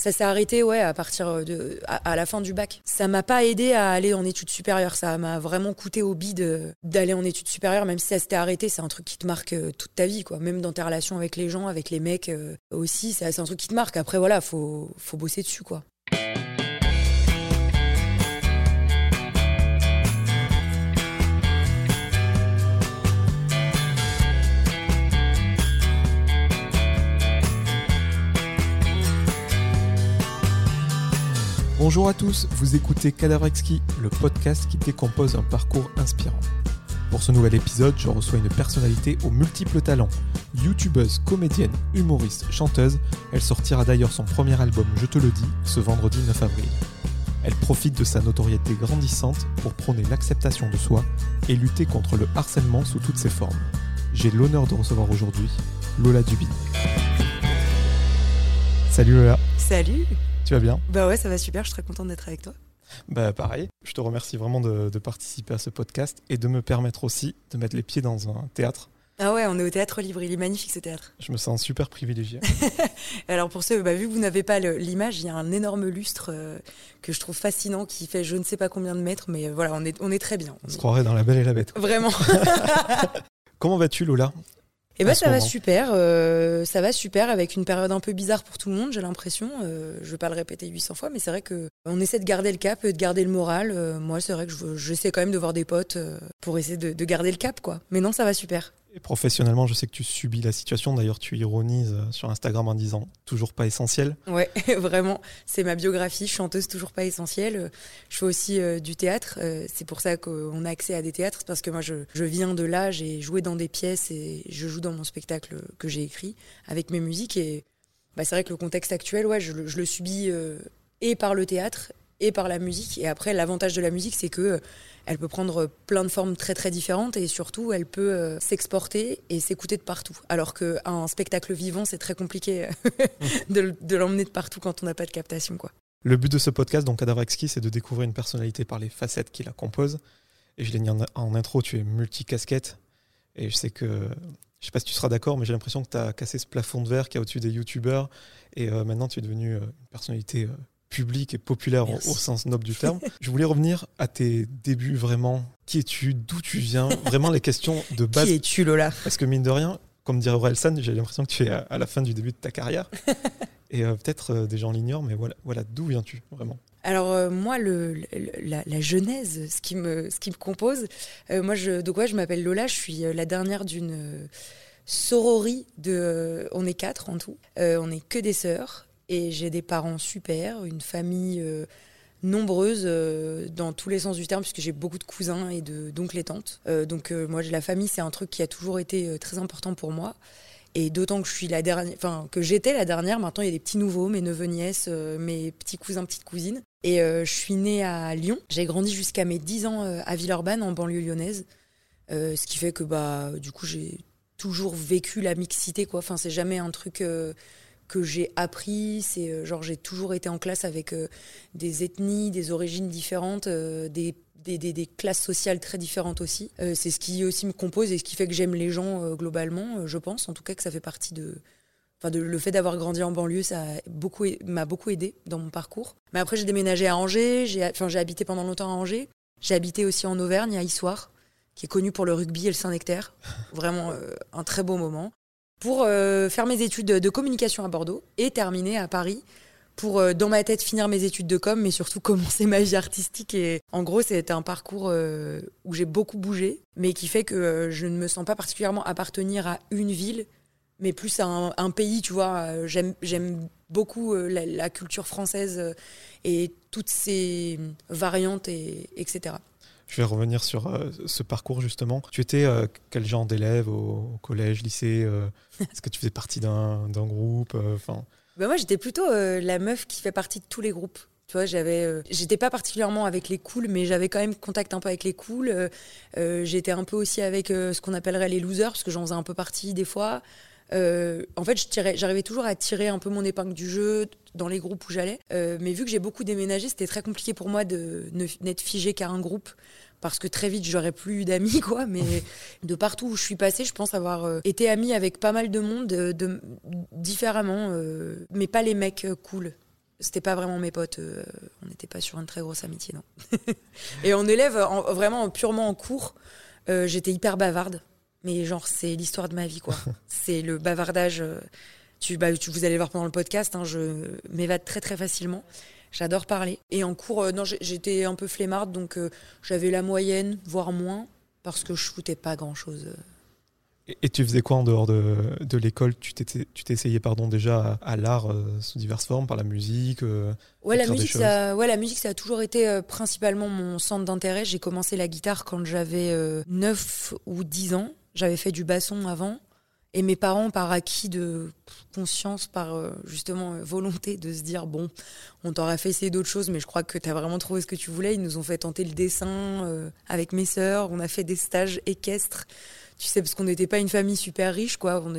Ça s'est arrêté, ouais, à partir de, à, la fin du bac. Ça m'a pas aidé à aller en études supérieures. Ça m'a vraiment coûté au bide d'aller en études supérieures, même si ça s'était arrêté. C'est un truc qui te marque euh, toute ta vie, quoi. Même dans tes relations avec les gens, avec les mecs euh, aussi. C'est un truc qui te marque. Après, voilà, faut, faut bosser dessus, quoi. Bonjour à tous, vous écoutez Cadavrexki, le podcast qui décompose un parcours inspirant. Pour ce nouvel épisode, je reçois une personnalité aux multiples talents. Youtubeuse, comédienne, humoriste, chanteuse, elle sortira d'ailleurs son premier album Je te le dis ce vendredi 9 avril. Elle profite de sa notoriété grandissante pour prôner l'acceptation de soi et lutter contre le harcèlement sous toutes ses formes. J'ai l'honneur de recevoir aujourd'hui Lola Dubin. Salut Lola. Salut. Tu vas bien Bah ouais, ça va super, je suis très contente d'être avec toi. Bah pareil, je te remercie vraiment de, participer à ce podcast et de me permettre aussi de mettre les pieds dans un théâtre. Ah ouais, on est au Théâtre Libre, il est magnifique ce théâtre. Je me sens super privilégié. Alors pour ceux, bah, vu que vous n'avez pas l'image, il y a un énorme lustre euh, que je trouve fascinant qui fait je ne sais pas combien de mètres, mais voilà, on est, on est très bien. On, se croirait dans La Belle et la Bête. Vraiment. Comment vas-tu Lola? Eh ben ça va super, euh, ça va super avec une période un peu bizarre pour tout le monde, j'ai l'impression. Euh, je vais pas le répéter 800 fois, mais c'est vrai que on essaie de garder le cap, de garder le moral. Euh, moi, c'est vrai que j'essaie quand même de voir des potes pour essayer de, de garder le cap, quoi. Mais non, ça va super. Et professionnellement, je sais que tu subis la situation. D'ailleurs, tu ironises euh, sur Instagram en disant toujours pas essentiel. Ouais, vraiment. C'est ma biographie, chanteuse toujours pas essentielle. Je fais aussi euh, du théâtre. Euh, c'est pour ça qu'on a accès à des théâtres, parce que moi, je, viens de là, j'ai joué dans des pièces et je joue dans mon spectacle que j'ai écrit avec mes musiques. Et bah, c'est vrai que le contexte actuel, ouais, je, je le subis et par le théâtre et par la musique. Et après, l'avantage de la musique, c'est que elle peut prendre plein de formes très très différentes et surtout elle peut euh, s'exporter et s'écouter de partout. Alors qu'un spectacle vivant, c'est très compliqué de, l'emmener de partout quand on n'a pas de captation. Quoi. Le but de ce podcast, donc Cadavrexki, c'est de découvrir une personnalité par les facettes qui la composent. Et je l'ai dit en, intro, tu es multicasquette. Et je sais que, je sais pas si tu seras d'accord, mais j'ai l'impression que tu as cassé ce plafond de verre qui est au-dessus des youtubeurs. Et euh, maintenant, tu es devenu euh, une personnalité public et populaire au, sens noble du terme. Je voulais revenir à tes débuts vraiment. Qui es-tu? D'où tu viens? Vraiment les questions de base. Qui es-tu Lola? Parce que mine de rien, comme dirait Orelsan, j'ai l'impression que tu es à, la fin du début de ta carrière. et euh, peut-être euh, des gens l'ignorent, mais voilà, voilà d'où viens-tu vraiment? Alors euh, moi, le, la, genèse, ce qui me, ce qui me compose, moi, je, de quoi je m'appelle Lola, je suis la dernière d'une sororie de... on est quatre en tout, on est que des sœurs, et j'ai des parents super, une famille euh, nombreuse euh, dans tous les sens du terme, puisque j'ai beaucoup de cousins et d'oncles et tantes. Euh, donc moi, la famille, c'est un truc qui a toujours été très important pour moi. Et d'autant que je suis la dernière, enfin que j'étais la dernière, maintenant il y a des petits nouveaux, mes neveux nièces, mes petits cousins, petites cousines. Et je suis née à Lyon. J'ai grandi jusqu'à mes 10 ans à Villeurbanne, en banlieue lyonnaise. ce qui fait que bah du coup j'ai toujours vécu la mixité quoi. Enfin c'est jamais un truc que j'ai appris. C'est euh, genre j'ai toujours été en classe avec euh, des ethnies, des origines différentes, euh, des, classes sociales très différentes aussi. c'est ce qui aussi me compose et ce qui fait que j'aime les gens globalement, je pense. En tout cas que ça fait partie de... Enfin, le fait d'avoir grandi en banlieue, ça m'a beaucoup, beaucoup aidé dans mon parcours. Mais après, j'ai déménagé à Angers, j'ai enfin, habité pendant longtemps à Angers. J'ai habité aussi en Auvergne, à Issoire, qui est connu pour le rugby et le Saint-Nectaire. Vraiment un très beau moment pour euh, faire mes études de communication à Bordeaux et terminer à Paris pour, euh, dans ma tête, finir mes études de com, mais surtout commencer ma vie artistique. Et en gros, c'était un parcours euh, où j'ai beaucoup bougé, mais qui fait que je ne me sens pas particulièrement appartenir à une ville, mais plus à un, pays, tu vois. J'aime beaucoup la, culture française et toutes ses variantes, et, etc. Je vais revenir sur euh, ce parcours justement. Tu étais euh, quel genre d'élève au, collège, lycée euh, Est-ce que tu faisais partie d'un groupe bah, Moi, j'étais plutôt la meuf qui fait partie de tous les groupes. Tu vois, j'avais, j'étais pas particulièrement avec les cools, mais j'avais quand même contact un peu avec les cools. j'étais un peu aussi avec ce qu'on appellerait les losers, parce que j'en faisais un peu partie des fois. En fait, j'arrivais toujours à tirer un peu mon épingle du jeu dans les groupes où j'allais. mais vu que j'ai beaucoup déménagé, c'était très compliqué pour moi de n'être figé qu'à un groupe parce que très vite j'aurais plus d'amis quoi mais de partout où je suis passée je pense avoir euh, été amie avec pas mal de monde de, différemment euh, mais pas les mecs euh, cool c'était pas vraiment mes potes. euh, on n'était pas sur une très grosse amitié, non. et en élève, en- vraiment purement en cours, euh, j'étais hyper bavarde. Mais genre, c'est l'histoire de ma vie, quoi. c'est le bavardage. euh, tu, bah, tu, vous allez le voir pendant le podcast, hein, je m'évade très très facilement. J'adore parler. Et en cours, euh, non, j'étais un peu flemmarde, donc euh, j'avais la moyenne, voire moins, parce que je foutais pas grand-chose. euh. Et, et tu faisais quoi en dehors de, de l'école? Tu t'essayais pardon déjà à, à l'art euh, sous diverses formes, par la musique Ouais la, musique, ça, ouais, la musique, ça a toujours été principalement mon centre d'intérêt. J'ai commencé la guitare quand j'avais euh, 9 ou 10 ans. J'avais fait du basson avant. Et mes parents, par acquis de conscience, par euh, justement euh, volonté de se dire bon, on t'aurait fait essayer d'autres choses, mais je crois que tu as vraiment trouvé ce que tu voulais. Ils nous ont fait tenter le dessin euh, avec mes sœurs. On a fait des stages équestres. Tu sais, parce qu'on n'était pas une famille super riche, quoi. On,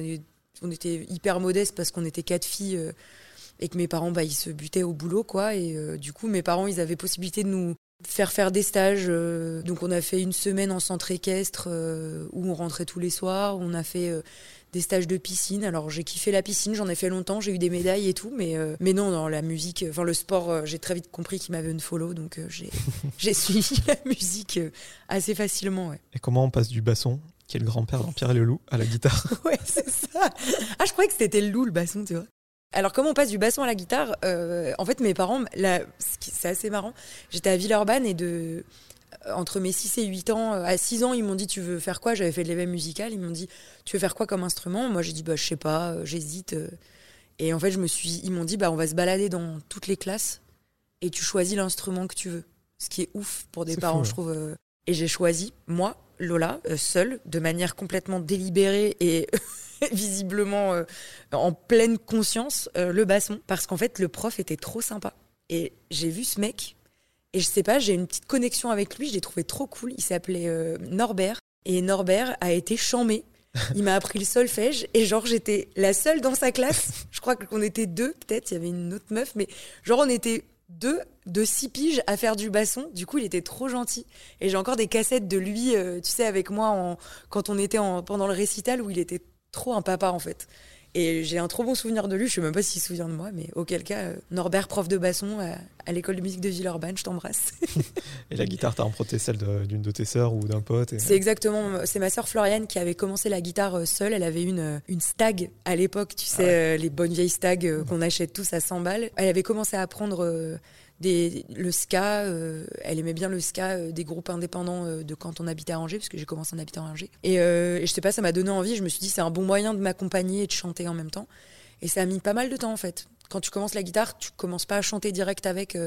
on était hyper modeste parce qu'on était quatre filles. et que mes parents bah, ils se butaient au boulot quoi et du coup mes parents ils avaient possibilité de nous faire faire des stages euh, donc on a fait une semaine en centre équestre euh, où on rentrait tous les soirs on a fait euh, des stages de piscine alors j'ai kiffé la piscine j'en ai fait longtemps j'ai eu des médailles et tout mais mais non dans la musique enfin le sport j'ai très vite compris qu'il m'avait une follow donc j'ai j'ai suivi la musique assez facilement ouais Et comment on passe du basson, qui est le grand-père d'Empire et le loup, à la guitare? Ouais, c'est ça. Ah, je croyais que c'était le loup, le basson, tu vois. Alors, comment on passe du basson à la guitare Euh, En fait, mes parents, là, c'est assez marrant. J'étais à Villeurbanne et de. euh, Entre mes 6 et 8 ans, euh, à 6 ans, ils m'ont dit Tu veux faire quoi? J'avais fait de l'éveil musical. Ils m'ont dit Tu veux faire quoi comme instrument? Moi, j'ai dit Bah, je sais pas, j'hésite. Et en fait, je me suis, ils m'ont dit Bah, on va se balader dans toutes les classes et tu choisis l'instrument que tu veux. Ce qui est ouf pour des parents, fou, je trouve. Et j'ai choisi, moi, Lola, euh, seule, de manière complètement délibérée et visiblement euh, en pleine conscience, euh, le basson. Parce qu'en fait, le prof était trop sympa. Et j'ai vu ce mec, et je sais pas, j'ai une petite connexion avec lui, je l'ai trouvé trop cool. Il s'appelait Norbert. Et Norbert a été chamé. Il m'a appris le solfège et genre j'étais la seule dans sa classe. Je crois qu'on était deux peut-être, il y avait une autre meuf, mais genre on était deux de six piges à faire du basson. Du coup il était trop gentil. Et j'ai encore des cassettes de lui, euh, tu sais, avec moi en, quand on était en, pendant le récital où il était trop un papa en fait. Et j'ai un trop bon souvenir de lui, je sais même pas s'il se souvient de moi, mais auquel cas, euh, Norbert, prof de basson à, à l'école de musique de Villeurbanne, je t'embrasse. Et la guitare, t'as emprunté celle d'une de, tes sœurs ou d'un pote et- C'est exactement, c'est ma sœur Floriane qui avait commencé la guitare euh, seule. Elle avait une, euh, une stag à l'époque, tu sais, euh, les bonnes vieilles stags euh, qu'on achète tous à 100 balles. Elle avait commencé à apprendre euh, le ska. euh, elle aimait bien le ska euh, des groupes indépendants euh, de quand on habitait à Angers, parce que j'ai commencé en habitant à Angers. Et, et je sais pas, ça m'a donné envie. Je me suis dit, c'est un bon moyen de m'accompagner et de chanter en même temps. Et ça a mis pas mal de temps en fait. Quand tu commences la guitare, tu commences pas à chanter direct avec.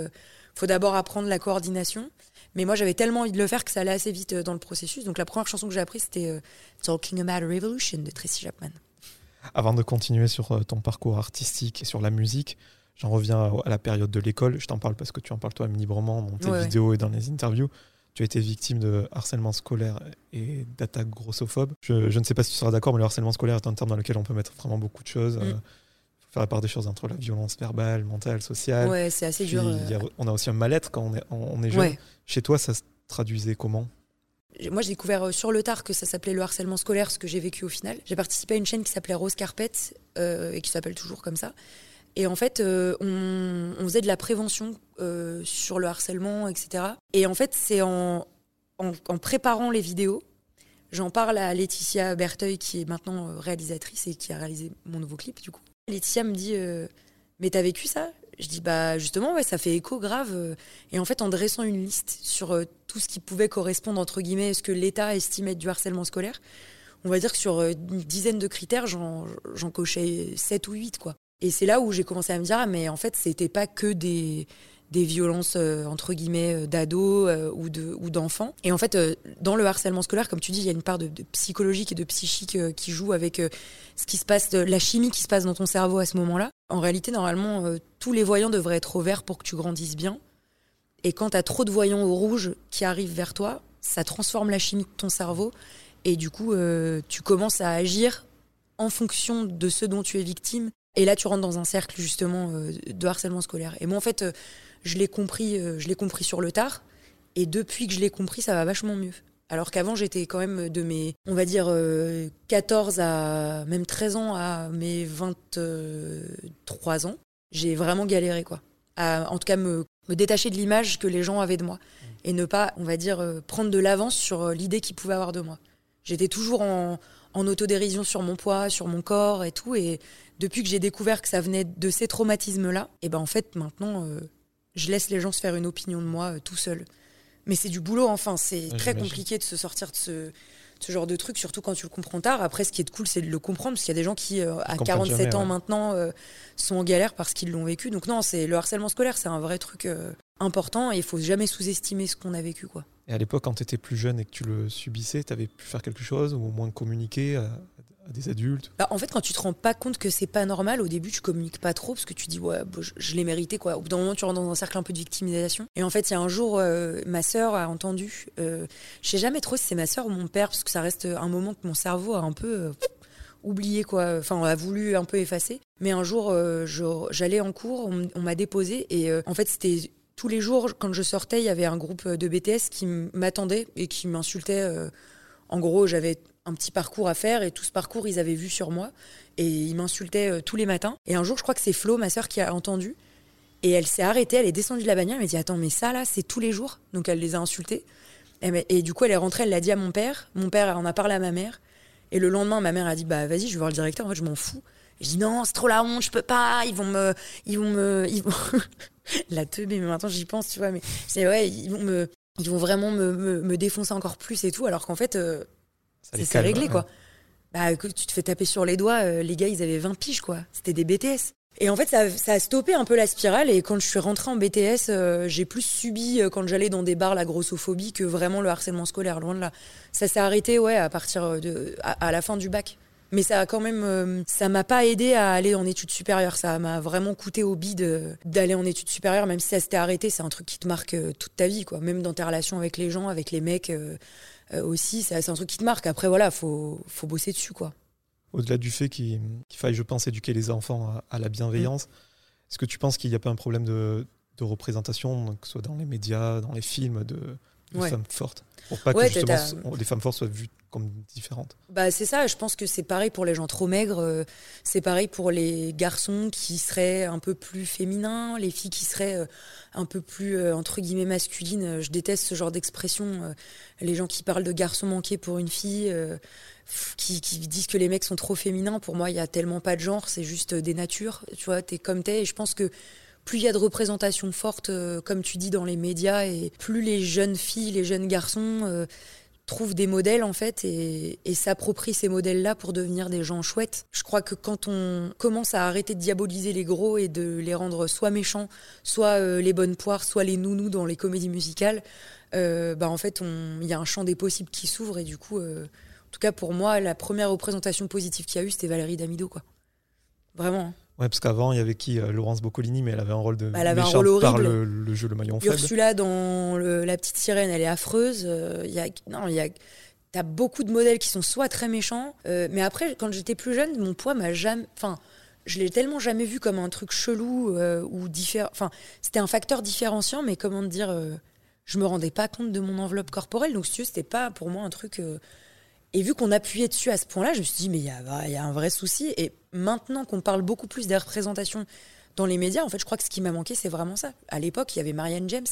faut d'abord apprendre la coordination. Mais moi, j'avais tellement envie de le faire que ça allait assez vite dans le processus. Donc la première chanson que j'ai apprise, c'était Talking About a Revolution de Tracy Chapman. Avant de continuer sur ton parcours artistique et sur la musique, j'en reviens à, la période de l'école. Je t'en parle parce que tu en parles toi librement dans tes Ouais, ouais. vidéos et dans les interviews. Tu as été victime de harcèlement scolaire et d'attaques grossophobes. Je, je ne sais pas si tu seras d'accord, mais le harcèlement scolaire est un terme dans lequel on peut mettre vraiment beaucoup de choses. Mm. Euh, faut faire la part des choses entre la violence verbale, mentale, sociale. Ouais, c'est assez Puis, dur. euh, a- on a aussi un mal-être quand on est, on est jeune. ouais. Chez toi, ça se traduisait comment? Moi, j'ai découvert euh, sur le tard que ça s'appelait le harcèlement scolaire, ce que j'ai vécu au final. J'ai participé à une chaîne qui s'appelait Rose Carpet euh, et qui s'appelle toujours comme ça. Et en fait, euh, on, on faisait de la prévention euh, sur le harcèlement, etc. Et en fait, c'est en, préparant les vidéos, j'en parle à Laetitia Berteuil, qui est maintenant euh, réalisatrice et qui a réalisé mon nouveau clip, du coup. Laetitia me dit Mais t'as vécu ça? Je dis Bah, justement, ouais, ça fait écho grave. Et en fait, en dressant une liste sur tout ce qui pouvait correspondre, entre guillemets, à ce que l'État estimait du harcèlement scolaire, on va dire que sur une dizaine de critères, j'en cochais 7 ou 8, quoi. Et c'est là où j'ai commencé à me dire, ah, mais en fait, c'était pas que des, des violences, euh, entre guillemets, euh, d'ados euh, ou de- ou d'enfants. et en fait, dans le harcèlement scolaire, comme tu dis, il y a une part de, de psychologique et de psychique qui joue avec ce qui se passe, la chimie qui se passe dans ton cerveau à ce moment-là. En réalité, normalement, tous les voyants devraient être au vert pour que tu grandisses bien. Et quand tu as trop de voyants au rouge qui arrivent vers toi, ça transforme la chimie de ton cerveau. Et du coup, tu commences à agir en fonction de ce dont tu es victime. Et là, tu rentres dans un cercle justement euh, de harcèlement scolaire. Et moi, en fait, euh, je l'ai compris, euh, je l'ai compris sur le tard. Et depuis que je l'ai compris, ça va vachement mieux. Alors qu'avant, j'étais quand même de mes, on va dire, euh, 14 à même 13 ans à mes 23 ans. J'ai vraiment galéré, quoi. à en tout cas me, me détacher de l'image que les gens avaient de moi et ne pas, on va dire, prendre de l'avance sur l'idée qu'ils pouvaient avoir de moi. J'étais toujours en, en autodérision sur mon poids, sur mon corps et tout. Et depuis que j'ai découvert que ça venait de ces traumatismes-là, et ben en fait maintenant, euh, je laisse les gens se faire une opinion de moi tout seul. Mais c'est du boulot, enfin, c'est Ouais, très compliqué de se sortir de ce, ce genre de truc, surtout quand tu le comprends tard. Après, ce qui est cool, c'est de le comprendre, parce qu'il y a des gens qui, euh, à comprennent 47 jamais, ans ouais. maintenant, euh, sont en galère parce qu'ils l'ont vécu. Donc non, c'est le harcèlement scolaire, c'est un vrai truc euh, important et il faut jamais sous-estimer ce qu'on a vécu, quoi. Et à l'époque, quand tu étais plus jeune et que tu le subissais, tu avais pu faire quelque chose ou au moins communiquer des adultes Bah, en fait, quand tu te rends pas compte que c'est pas normal, au début, tu communiques pas trop parce que tu dis, ouais, bon, je, l'ai mérité, quoi. Au bout d'un moment, tu rentres dans un cercle un peu de victimisation. Et en fait, il y a un jour, euh, ma sœur a entendu, euh, je sais jamais trop si c'est ma sœur ou mon père, parce que ça reste un moment que mon cerveau a un peu euh, oublié, quoi. Enfin, a voulu un peu effacer. Mais un jour, euh, j'allais en cours, on, m'a déposé, et en fait, c'était tous les jours, quand je sortais, il y avait un groupe de BTS qui m'attendait et qui m'insultait. en gros, j'avais un petit parcours à faire et tout ce parcours, ils avaient vu sur moi et ils m'insultaient euh, tous les matins. Et un jour, je crois que c'est Flo, ma sœur, qui a entendu et elle s'est arrêtée, elle est descendue de la bannière, elle m'a dit Attends, mais ça là, c'est tous les jours Donc elle les a insultés. Et, du coup, elle est rentrée, elle l'a dit à mon père. Mon père en a parlé à ma mère. Et le lendemain, ma mère a dit Bah vas-y, je vais voir le directeur, en fait, je m'en fous. Et je dis Non, c'est trop la honte, je peux pas, ils vont me. Ils vont me. La teubée, mais maintenant j'y pense, tu vois. Mais c'est ouais, ils vont me. Ils vont vraiment me, me, défoncer encore plus et tout, alors qu'en fait, euh, c'est réglé, quoi. Bah, que tu te fais taper sur les doigts, euh, les gars, ils avaient 20 piges, quoi. C'était des BTS. Et en fait, ça, ça a stoppé un peu la spirale. Et quand je suis rentrée en BTS, euh, j'ai plus subi, euh, quand j'allais dans des bars, la grossophobie que vraiment le harcèlement scolaire, loin de là. Ça s'est arrêté, ouais, à partir de. à, à la fin du bac. Mais ça a quand même. ça m'a pas aidé à aller en études supérieures. Ça m'a vraiment coûté au bide d'aller en études supérieures, même si ça s'était arrêté. C'est un truc qui te marque toute ta vie, quoi. Même dans tes relations avec les gens, avec les mecs aussi. ça- C'est un truc qui te marque. Après, voilà, faut, faut bosser dessus, quoi. Au-delà du fait qu'il faille, je pense, éduquer les enfants à, la bienveillance, est-ce que tu penses qu'il n'y a pas un problème de, représentation, que ce soit dans les médias, dans les films, de, de Ouais. femmes fortes Pour pas Ouais, que justement les femmes fortes soient vues comme différentes. Bah c'est ça, je pense que c'est pareil pour les gens trop maigres, euh, c'est pareil pour les garçons qui seraient un peu plus féminins, les filles qui seraient euh, un peu plus euh, entre guillemets masculines. Je déteste ce genre d'expression, les gens qui parlent de garçon manqué pour une fille, qui disent que les mecs sont trop féminins. Pour moi, il y a tellement pas de genre, c'est juste des natures. Tu vois, t'es comme t'es. Et je pense que plus il y a de représentation forte, euh, comme tu dis, dans les médias, et plus les jeunes filles, les jeunes garçons euh, trouvent des modèles en fait et, s'approprient ces modèles-là pour devenir des gens chouettes. Je crois que quand on commence à arrêter de diaboliser les gros et de les rendre soit méchants, soit euh, les bonnes poires, soit les nounous dans les comédies musicales, bah en fait il y a un champ des possibles qui s'ouvre et du coup, en tout cas pour moi, la première représentation positive qu'il y a eu, c'était Valérie Damido quoi. Vraiment. hein. Ouais, parce qu'avant, il y avait qui euh, Laurence Boccolini, mais elle avait un rôle de Bah, elle avait un rôle par horrible. le, le jeu Le Maillon Faible. Ursula dans le- La Petite Sirène, elle est affreuse. Euh, Il y a, non, il y a, t'as beaucoup de modèles qui sont soit très méchants, euh, mais après, quand j'étais plus jeune, mon poids m'a jamais, enfin, je l'ai tellement jamais vu comme un truc chelou euh, ou différent. Enfin, c'était un facteur différenciant, mais comment te dire, euh, je me rendais pas compte de mon enveloppe corporelle, donc si tu veux, c'était pas pour moi un truc. Et vu qu'on appuyait dessus à ce point-là, je me suis dit, mais il y a, il y a un vrai souci. Et maintenant qu'on parle beaucoup plus des représentations dans les médias, en fait, je crois que ce qui m'a manqué, c'est vraiment ça. À l'époque, il y avait Marianne James,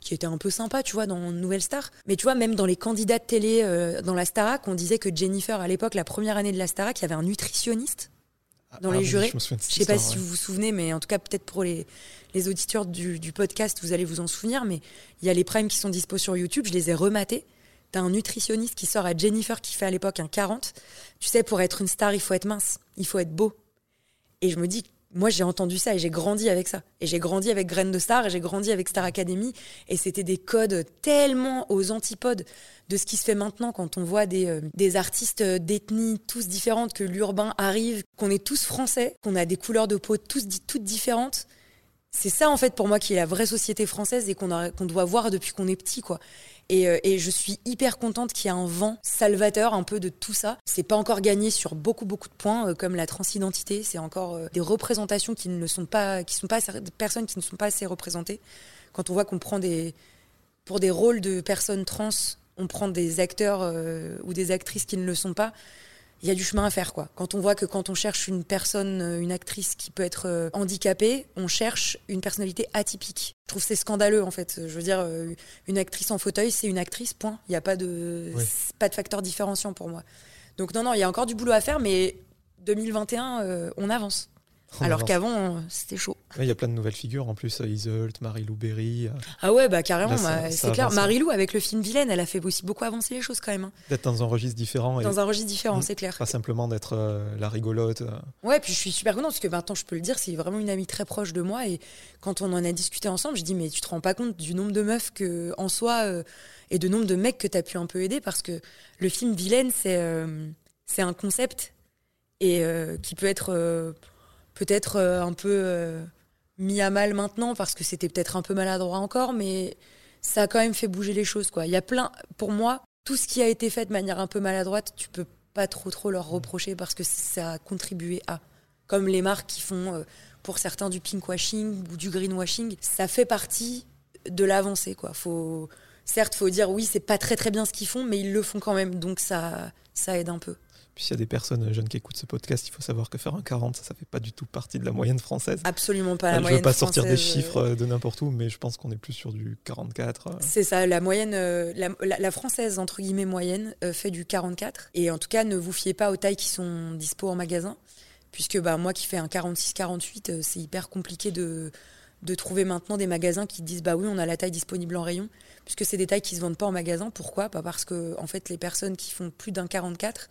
qui était un peu sympa, tu vois, dans Nouvelle Star. Mais tu vois, même dans les candidats de télé, euh, dans la Starac, on disait que Jennifer, à l'époque, la première année de la Starac, il y avait un nutritionniste. dans les oui, jurés, Je Je sais pas si vous vous souvenez, mais en tout cas, peut-être pour les, les auditeurs du, du podcast, vous allez vous en souvenir. Mais il y a les primes qui sont dispo sur YouTube, je les ai rematés. T'as un nutritionniste qui sort à Jennifer, qui fait à l'époque un 40. Tu sais, pour être une star, il faut être mince, il faut être beau. Et je me dis, moi j'ai entendu ça et j'ai grandi avec ça. Et j'ai grandi avec Graines de Star et j'ai grandi avec Star Academy. Et c'était des codes tellement aux antipodes de ce qui se fait maintenant quand on voit des, euh, artistes d'ethnie tous différentes, que l'urbain arrive, qu'on est tous français, qu'on a des couleurs de peau tous, toutes différentes. C'est ça en fait pour moi qui est la vraie société française et qu'on doit voir depuis qu'on est petit quoi. Et, euh, et je suis hyper contente qu'il y ait un vent salvateur un peu de tout ça. C'est pas encore gagné sur beaucoup beaucoup de points euh, comme la transidentité. C'est encore euh, des représentations qui ne sont pas, qui sont pas des personnes qui ne sont pas assez représentées. Quand on voit qu'on prend des pour des rôles de personnes trans, on prend des acteurs ou des actrices qui ne le sont pas. Il y a du chemin à faire quoi. Quand on voit que quand on cherche une personne, euh, une actrice qui peut être euh, handicapée, on cherche une personnalité atypique. Je trouve c'est scandaleux en fait. Je veux dire, euh, une actrice en fauteuil, c'est une actrice. Point. Il n'y a pas de Oui. pas de facteur différenciant pour moi. Donc non non, il y a encore du boulot à faire, mais 2021, euh, on avance. Alors qu'avant, c'était chaud. Ouais, Il y a plein de nouvelles figures en plus, euh, Iseult, Marie-Lou Berry. euh, Ah ouais, bah carrément, bah, c'est clair. avance. Marilou avec le film Vilaine, elle a fait aussi beaucoup avancer les choses quand même. hein. D'être dans un registre différent et Dans un registre différent, Mm. c'est clair. pas simplement d'être euh, la rigolote. Ouais, puis je suis super contente parce que maintenant je peux le dire, c'est vraiment une amie très proche de moi et quand on en a discuté ensemble, je dis mais tu te rends pas compte du nombre de meufs que en soi euh, et de nombre de mecs que tu as pu un peu aider parce que le film Vilaine c'est euh, c'est un concept et qui peut être peut-être euh, un peu euh, mis à mal maintenant parce que c'était peut-être un peu maladroit encore mais ça a quand même fait bouger les choses quoi. Il y a plein pour moi tout ce qui a été fait de manière un peu maladroite, tu peux pas trop trop leur reprocher parce que ça a contribué à comme les marques qui font euh, pour certains du pinkwashing ou du greenwashing, ça fait partie de l'avancée quoi. Faut certes faut dire oui, c'est pas très très bien ce qu'ils font mais ils le font quand même donc ça ça aide un peu. Puis s'il y a des personnes jeunes qui écoutent ce podcast, il faut savoir que faire un 40, ça, ça fait pas du tout partie de la moyenne française. Absolument pas la je moyenne veux pas sortir des euh, chiffres euh, de n'importe où, mais je pense qu'on est plus sur du 44. euh. C'est ça, la moyenne, euh, la, la- la française entre guillemets moyenne euh, fait du 44. Et en tout cas, ne vous fiez pas aux tailles qui sont dispo en magasin, puisque bah moi qui fais un 46-48, euh, c'est hyper compliqué de de trouver maintenant des magasins qui disent bah oui on a la taille disponible en rayon puisque c'est des tailles qui se vendent pas en magasin pourquoi? Pas parce que en fait les personnes qui font plus d'un 44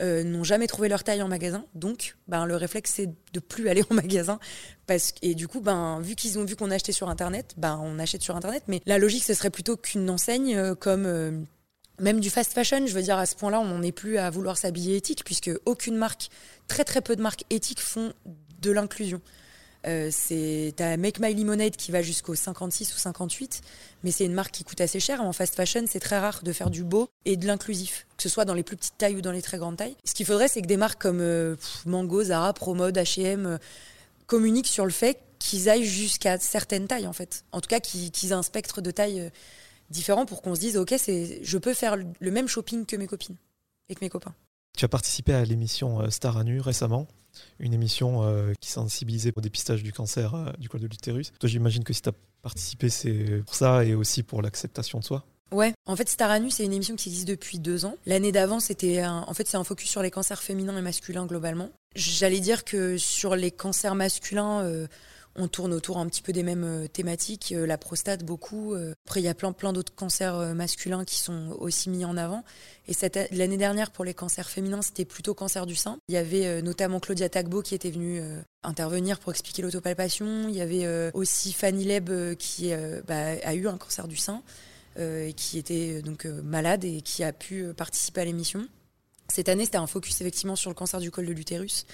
euh, n'ont jamais trouvé leur taille en magasin. Donc ben le réflexe c'est de plus aller en magasin parce et du coup ben vu qu'ils ont vu qu'on achetait sur internet ben on achète sur internet. Mais la logique ce serait plutôt qu'une enseigne euh, comme euh, même du fast fashion, je veux dire, à ce point-là, on n'en est plus à vouloir s'habiller éthique, puisque aucune marque, très très peu de marques éthiques font de l'inclusion. Euh, c'est t'as Make My Lemonade qui va jusqu'au 56 ou 58, mais c'est une marque qui coûte assez cher. En fast fashion, c'est très rare de faire du beau et de l'inclusif, que ce soit dans les plus petites tailles ou dans les très grandes tailles. Ce qu'il faudrait, c'est que des marques comme euh, Mango, Zara, Promode, H&M euh, communiquent sur le fait qu'ils aillent jusqu'à certaines tailles, en fait. En tout cas, qu'ils aient un spectre de taille euh, différent pour qu'on se dise, ok, c'est, je peux faire le même shopping que mes copines et que mes copains. Tu as participé à l'émission Star à nu récemment, une émission euh, qui sensibilisait au dépistage du cancer euh, du col de l'utérus. Toi, j'imagine que si tu as participé, c'est pour ça et aussi pour l'acceptation de soi. Ouais, en fait, Star à nu, c'est une émission qui existe depuis deux ans. L'année d'avant, c'était un... en fait, c'est un focus sur les cancers féminins et masculins globalement. J'allais dire que sur les cancers masculins, euh, on tourne autour un petit peu des mêmes euh, thématiques, euh, la prostate beaucoup. euh. Après, il y a plein, plein d'autres cancers masculins qui sont aussi mis en avant. Et l'année dernière, pour les cancers féminins, c'était plutôt cancer du sein. Il y avait notamment Claudia Tagbo qui était venue intervenir pour expliquer l'autopalpation. Il y avait aussi Fanny Leb qui bah, a eu un cancer du sein et qui était donc malade et qui a pu participer à l'émission. Cette année, c'était un focus effectivement sur le cancer du col de l'utérus.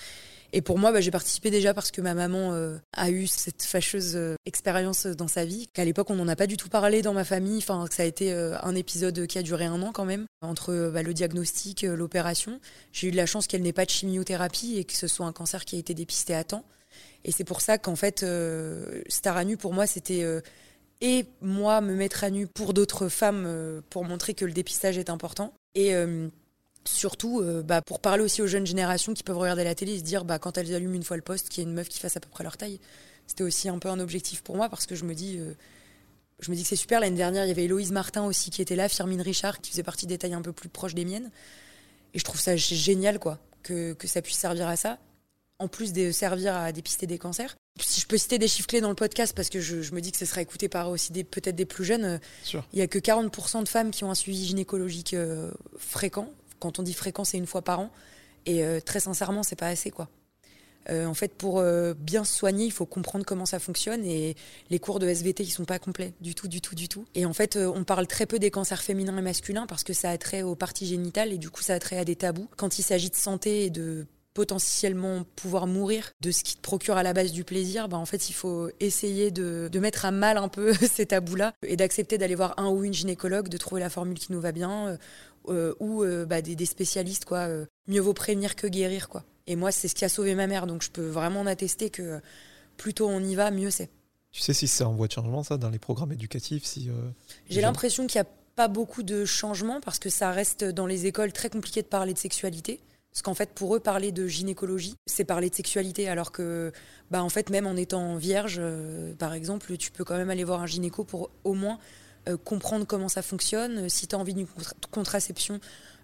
Et pour moi, bah, j'ai participé déjà parce que ma maman euh, a eu cette fâcheuse euh, expérience dans sa vie. Qu'à l'époque, on n'en a pas du tout parlé dans ma famille. Enfin, ça a été euh, un épisode qui a duré un an quand même, entre bah, le diagnostic, l'opération. J'ai eu de la chance qu'elle n'ait pas de chimiothérapie et que ce soit un cancer qui a été dépisté à temps. Et c'est pour ça qu'en fait, Star à nu, pour moi, c'était et moi me mettre à nu pour d'autres femmes pour montrer que le dépistage est important. Et surtout euh, bah, pour parler aussi aux jeunes générations qui peuvent regarder la télé et se dire bah, quand elles allument une fois le poste qu'il y a une meuf qui fasse à peu près leur taille. C'était aussi un peu un objectif pour moi parce que je me dis, euh, je me dis que c'est super. L'année dernière, il y avait Héloïse Martin aussi qui était là, Firmine Richard qui faisait partie des tailles un peu plus proches des miennes. Et je trouve ça génial quoi, que, que ça puisse servir à ça, en plus de servir à dépister des cancers. Si je peux citer des chiffres clés dans le podcast parce que je, je me dis que ce sera écouté par aussi des- peut-être des plus jeunes, euh, il y a que 40% de femmes qui ont un suivi gynécologique euh, fréquent. Quand on dit fréquent, c'est une fois par an. Et euh, très sincèrement, c'est pas assez, quoi. Euh, en fait, pour euh, bien se soigner, il faut comprendre comment ça fonctionne. Et les cours de SVT, ils sont pas complets du tout, du tout, du tout. Et en fait, on parle très peu des cancers féminins et masculins parce que ça a trait aux parties génitales et du coup, ça a trait à des tabous. Quand il s'agit de santé et de potentiellement pouvoir mourir de ce qui te procure à la base du plaisir, bah en fait il faut essayer de mettre à mal un peu ces tabous-là et d'accepter d'aller voir un ou une gynécologue, de trouver la formule qui nous va bien euh, ou euh, bah, des, des spécialistes quoi. euh, mieux vaut prévenir que guérir quoi. Et moi c'est ce qui a sauvé ma mère donc je peux vraiment en attester que plus tôt on y va mieux c'est. Tu sais si c'est en voie de changement, ça, dans les programmes éducatifs si, J'ai l'impression qu'il n'y a pas beaucoup de changements parce que ça reste dans les écoles très compliqué de parler de sexualité. Parce qu'en fait, pour eux, parler de gynécologie, c'est parler de sexualité, alors que, bah, en fait, même en étant vierge, euh, par exemple, tu peux quand même aller voir un gynéco pour au moins comprendre comment ça fonctionne. Si tu as envie d'une contraception,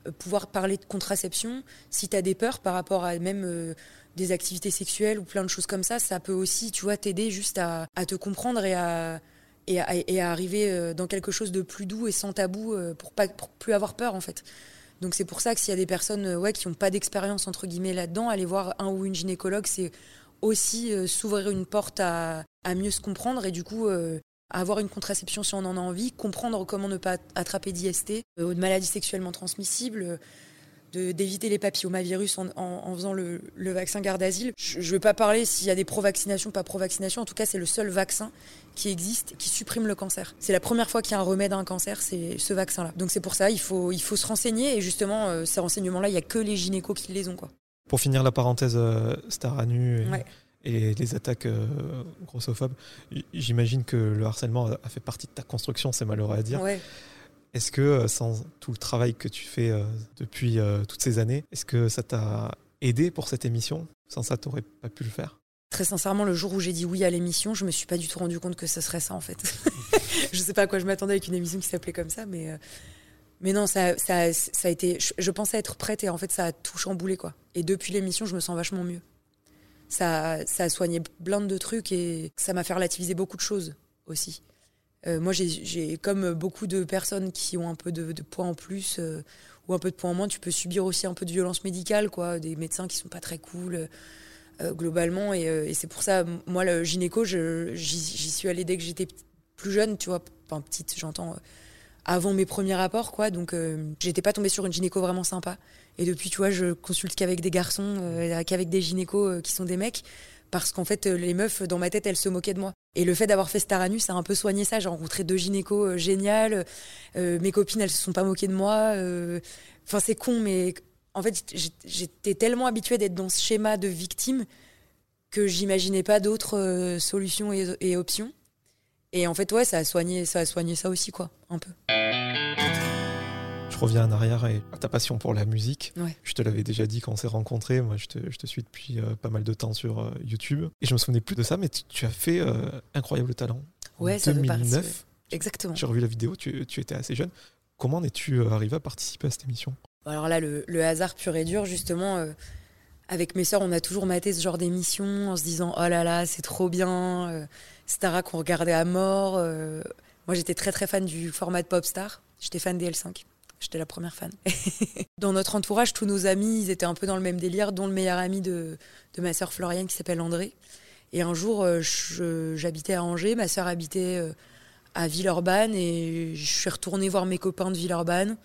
euh, pouvoir parler de contraception. Si tu as des peurs par rapport à même des activités sexuelles ou plein de choses comme ça, ça peut aussi, tu vois, t'aider juste à, te comprendre et à, et à, arriver dans quelque chose de plus doux et sans tabou pour, pas, plus avoir peur, en fait. Donc c'est pour ça que s'il y a des personnes euh, ouais, qui n'ont pas d'expérience entre guillemets là-dedans, aller voir un ou une gynécologue, c'est aussi euh, s'ouvrir une porte à, mieux se comprendre et du coup euh, avoir une contraception si on en a envie, comprendre comment ne pas attraper d'IST ou de maladies sexuellement transmissibles d'éviter les papillomavirus en, en, faisant le, vaccin garde asile. Je ne veux pas parler s'il y a des pro-vaccinations, pas pro-vaccination. En tout cas, c'est le seul vaccin qui existe qui supprime le cancer. C'est la première fois qu'il y a un remède à un cancer, c'est ce vaccin-là. Donc c'est pour ça, il faut, il faut se renseigner. Et justement, euh, ces renseignements-là, il n'y a que les gynécos qui les ont. Quoi. Pour finir la parenthèse euh, Star à nu et, les attaques euh, grossophobes, j'imagine que le harcèlement a fait partie de ta construction, c'est malheureux à dire. Ouais. Est-ce que euh, sans tout le travail que tu fais euh, depuis euh, toutes ces années, est-ce que ça t'a aidé pour cette émission? Sans ça, tu n'aurais pas pu le faire? Très sincèrement, le jour où j'ai dit oui à l'émission, je me suis pas du tout rendu compte que ce serait ça en fait. je sais pas à quoi je m'attendais avec une émission qui s'appelait comme ça, mais mais non, ça, ça, a été. Je, pensais être prête et en fait ça a tout chamboulé quoi. Et depuis l'émission, je me sens vachement mieux. Ça, a soigné plein de trucs et ça m'a fait relativiser beaucoup de choses aussi. Euh, moi, j'ai comme beaucoup de personnes qui ont un peu de, poids en plus euh, ou un peu de poids en moins, tu peux subir aussi un peu de violence médicale, quoi, des médecins qui sont pas très cool euh, globalement. Et, c'est pour ça, moi, le gynéco, j'y suis allée dès que j'étais plus jeune, tu vois, enfin petite, j'entends, avant mes premiers rapports, quoi. Donc, j'étais pas tombée sur une gynéco vraiment sympa. Et depuis, tu vois, je consulte qu'avec des garçons, qu'avec des gynécos qui sont des mecs parce qu'en fait, les meufs, dans ma tête, elles se moquaient de moi. Et le fait d'avoir fait Staranus, ça a un peu soigné ça. J'ai rencontré deux gynécos euh, géniales. Euh, mes copines, elles se sont pas moquées de moi. Euh, enfin, c'est con, mais en fait, j'étais tellement habituée d'être dans ce schéma de victime que j'imaginais pas d'autres solutions et, options. Et en fait, ouais, ça a soigné, ça a soigné ça aussi, quoi, un peu reviens en arrière et ta passion pour la musique. Ouais. Je te l'avais déjà dit quand on s'est rencontrés. Moi, je te, je te, suis depuis euh, pas mal de temps sur euh, YouTube. Et je me souvenais plus de ça, mais tu, as fait euh, Incroyable Talent. Ouais, en 2009. Exactement. J'ai revu la vidéo, tu, tu, étais assez jeune. Comment en es-tu arrivé à participer à cette émission? Alors là, le, le, hasard pur et dur, justement. avec mes sœurs, on a toujours maté ce genre d'émission en se disant Oh là là, c'est trop bien. Stara qu'on regardait à mort. moi, j'étais très très fan du format de Popstar. J'étais fan des L5. J'étais la première fan. dans notre entourage, tous nos amis, ils étaient un peu dans le même délire, dont le meilleur ami de, de ma sœur Floriane qui s'appelle André. Et un jour, euh, j'habitais à Angers, ma sœur habitait euh, à Villeurbanne et je suis retournée voir mes copains de Villeurbanne.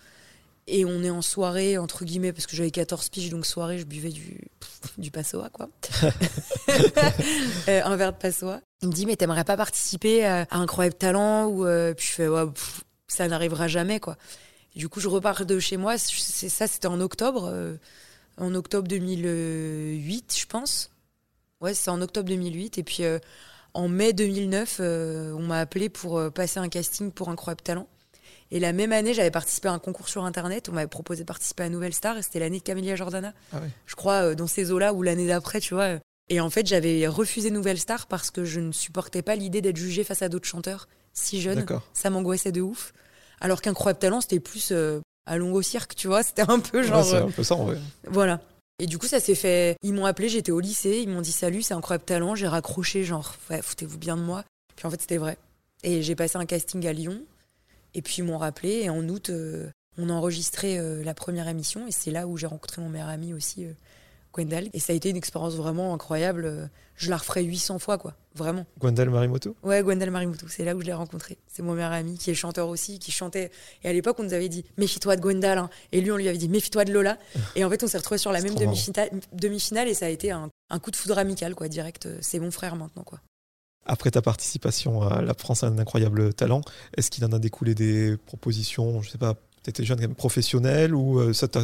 Et on est en soirée, entre guillemets, parce que j'avais 14 piges, donc soirée, je buvais du, du passoa, quoi. Euh, un verre de passoa. Il me dit, mais t'aimerais pas participer à, Incroyable Talent ou, Puis je fais, ouais, ça n'arrivera jamais, quoi du coup, je repars de chez moi. C'est ça, c'était en octobre, euh, en octobre 2008, je pense. Ouais, c'est en octobre 2008. Et puis euh, en mai 2009, euh, on m'a appelé pour passer un casting pour Incroyable Talent. Et la même année, j'avais participé à un concours sur Internet. On m'avait proposé de participer à Nouvelle Star. Et c'était l'année de Camélia Jordana. Ah je crois, dans ces eaux-là, ou l'année d'après, tu vois. Et en fait, j'avais refusé Nouvelle Star parce que je ne supportais pas l'idée d'être jugée face à d'autres chanteurs si jeunes. Ça m'angoissait de ouf. Alors qu'Incroyable Talent, c'était plus euh, à longo cirque, tu vois. C'était un peu genre. c'est un peu ça, en vrai. Voilà. Et du coup, ça s'est fait. Ils m'ont appelé, j'étais au lycée, ils m'ont dit salut, c'est Incroyable Talent. J'ai raccroché, genre, ouais, foutez-vous bien de moi. Puis en fait, c'était vrai. Et j'ai passé un casting à Lyon. Et puis ils m'ont rappelé. Et en août, euh, on a enregistré euh, la première émission. Et c'est là où j'ai rencontré mon meilleur ami aussi, Gwendal. Et ça a été une expérience vraiment incroyable. Je la referai 800 fois, quoi. Vraiment. Gwendal Marimoto Ouais, Gwendal Marimoto. C'est là où je l'ai rencontré. C'est mon meilleur ami qui est chanteur aussi, qui chantait. Et à l'époque, on nous avait dit méfie-toi de Gwendal. Hein. Et lui, on lui avait dit méfie-toi de Lola. et en fait, on s'est retrouvés sur la même demi-finale. et ça a été un, coup de foudre amical, quoi, direct. C'est mon frère maintenant, quoi. Après ta participation à La France a un incroyable talent, est-ce qu'il en a découlé des propositions, je sais pas, tu étais jeune, professionnel ou euh, ça t'a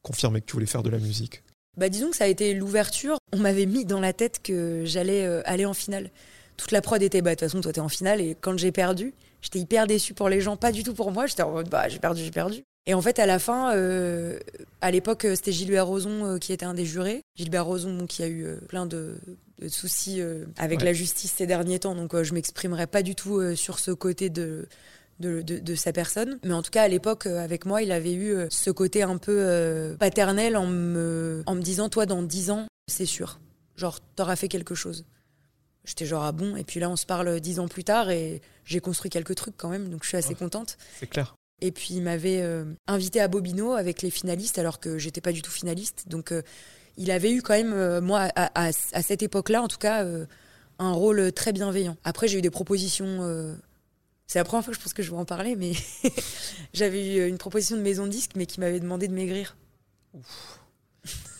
confirmé que tu voulais faire de la musique? Bah, disons que ça a été l'ouverture. On m'avait mis dans la tête que j'allais euh, aller en finale. Toute la prod était, bah, de toute façon, toi, t'es en finale. Et quand j'ai perdu, j'étais hyper déçue pour les gens, pas du tout pour moi. J'étais en mode, bah, j'ai perdu, j'ai perdu. Et en fait, à la fin, euh, à l'époque, c'était Gilbert Rozon euh, qui était un des jurés. Gilbert Rozon, qui a eu euh, plein de, de soucis euh, avec Ouais. la justice ces derniers temps, donc euh, je m'exprimerai pas du tout euh, sur ce côté de, de, de- de sa personne. Mais en tout cas, à l'époque, euh, avec moi, il avait eu euh, ce côté un peu euh, paternel en me, en me disant, toi, dans 10 ans, c'est sûr. Genre, t'auras fait quelque chose. J'étais genre, ah bon? Et puis là, on se parle 10 ans plus tard et j'ai construit quelques trucs quand même, donc je suis assez Ouais. contente. C'est clair. Et puis il m'avait euh, invité à Bobino avec les finalistes alors que j'étais pas du tout finaliste. Donc euh, il avait eu quand même, moi, à, à- à cette époque-là, en tout cas, un rôle très bienveillant. Après, j'ai eu des propositions. C'est la première fois que je pense que je vais en parler, mais j'avais eu une proposition de maison de disque, mais qui m'avait demandé de maigrir.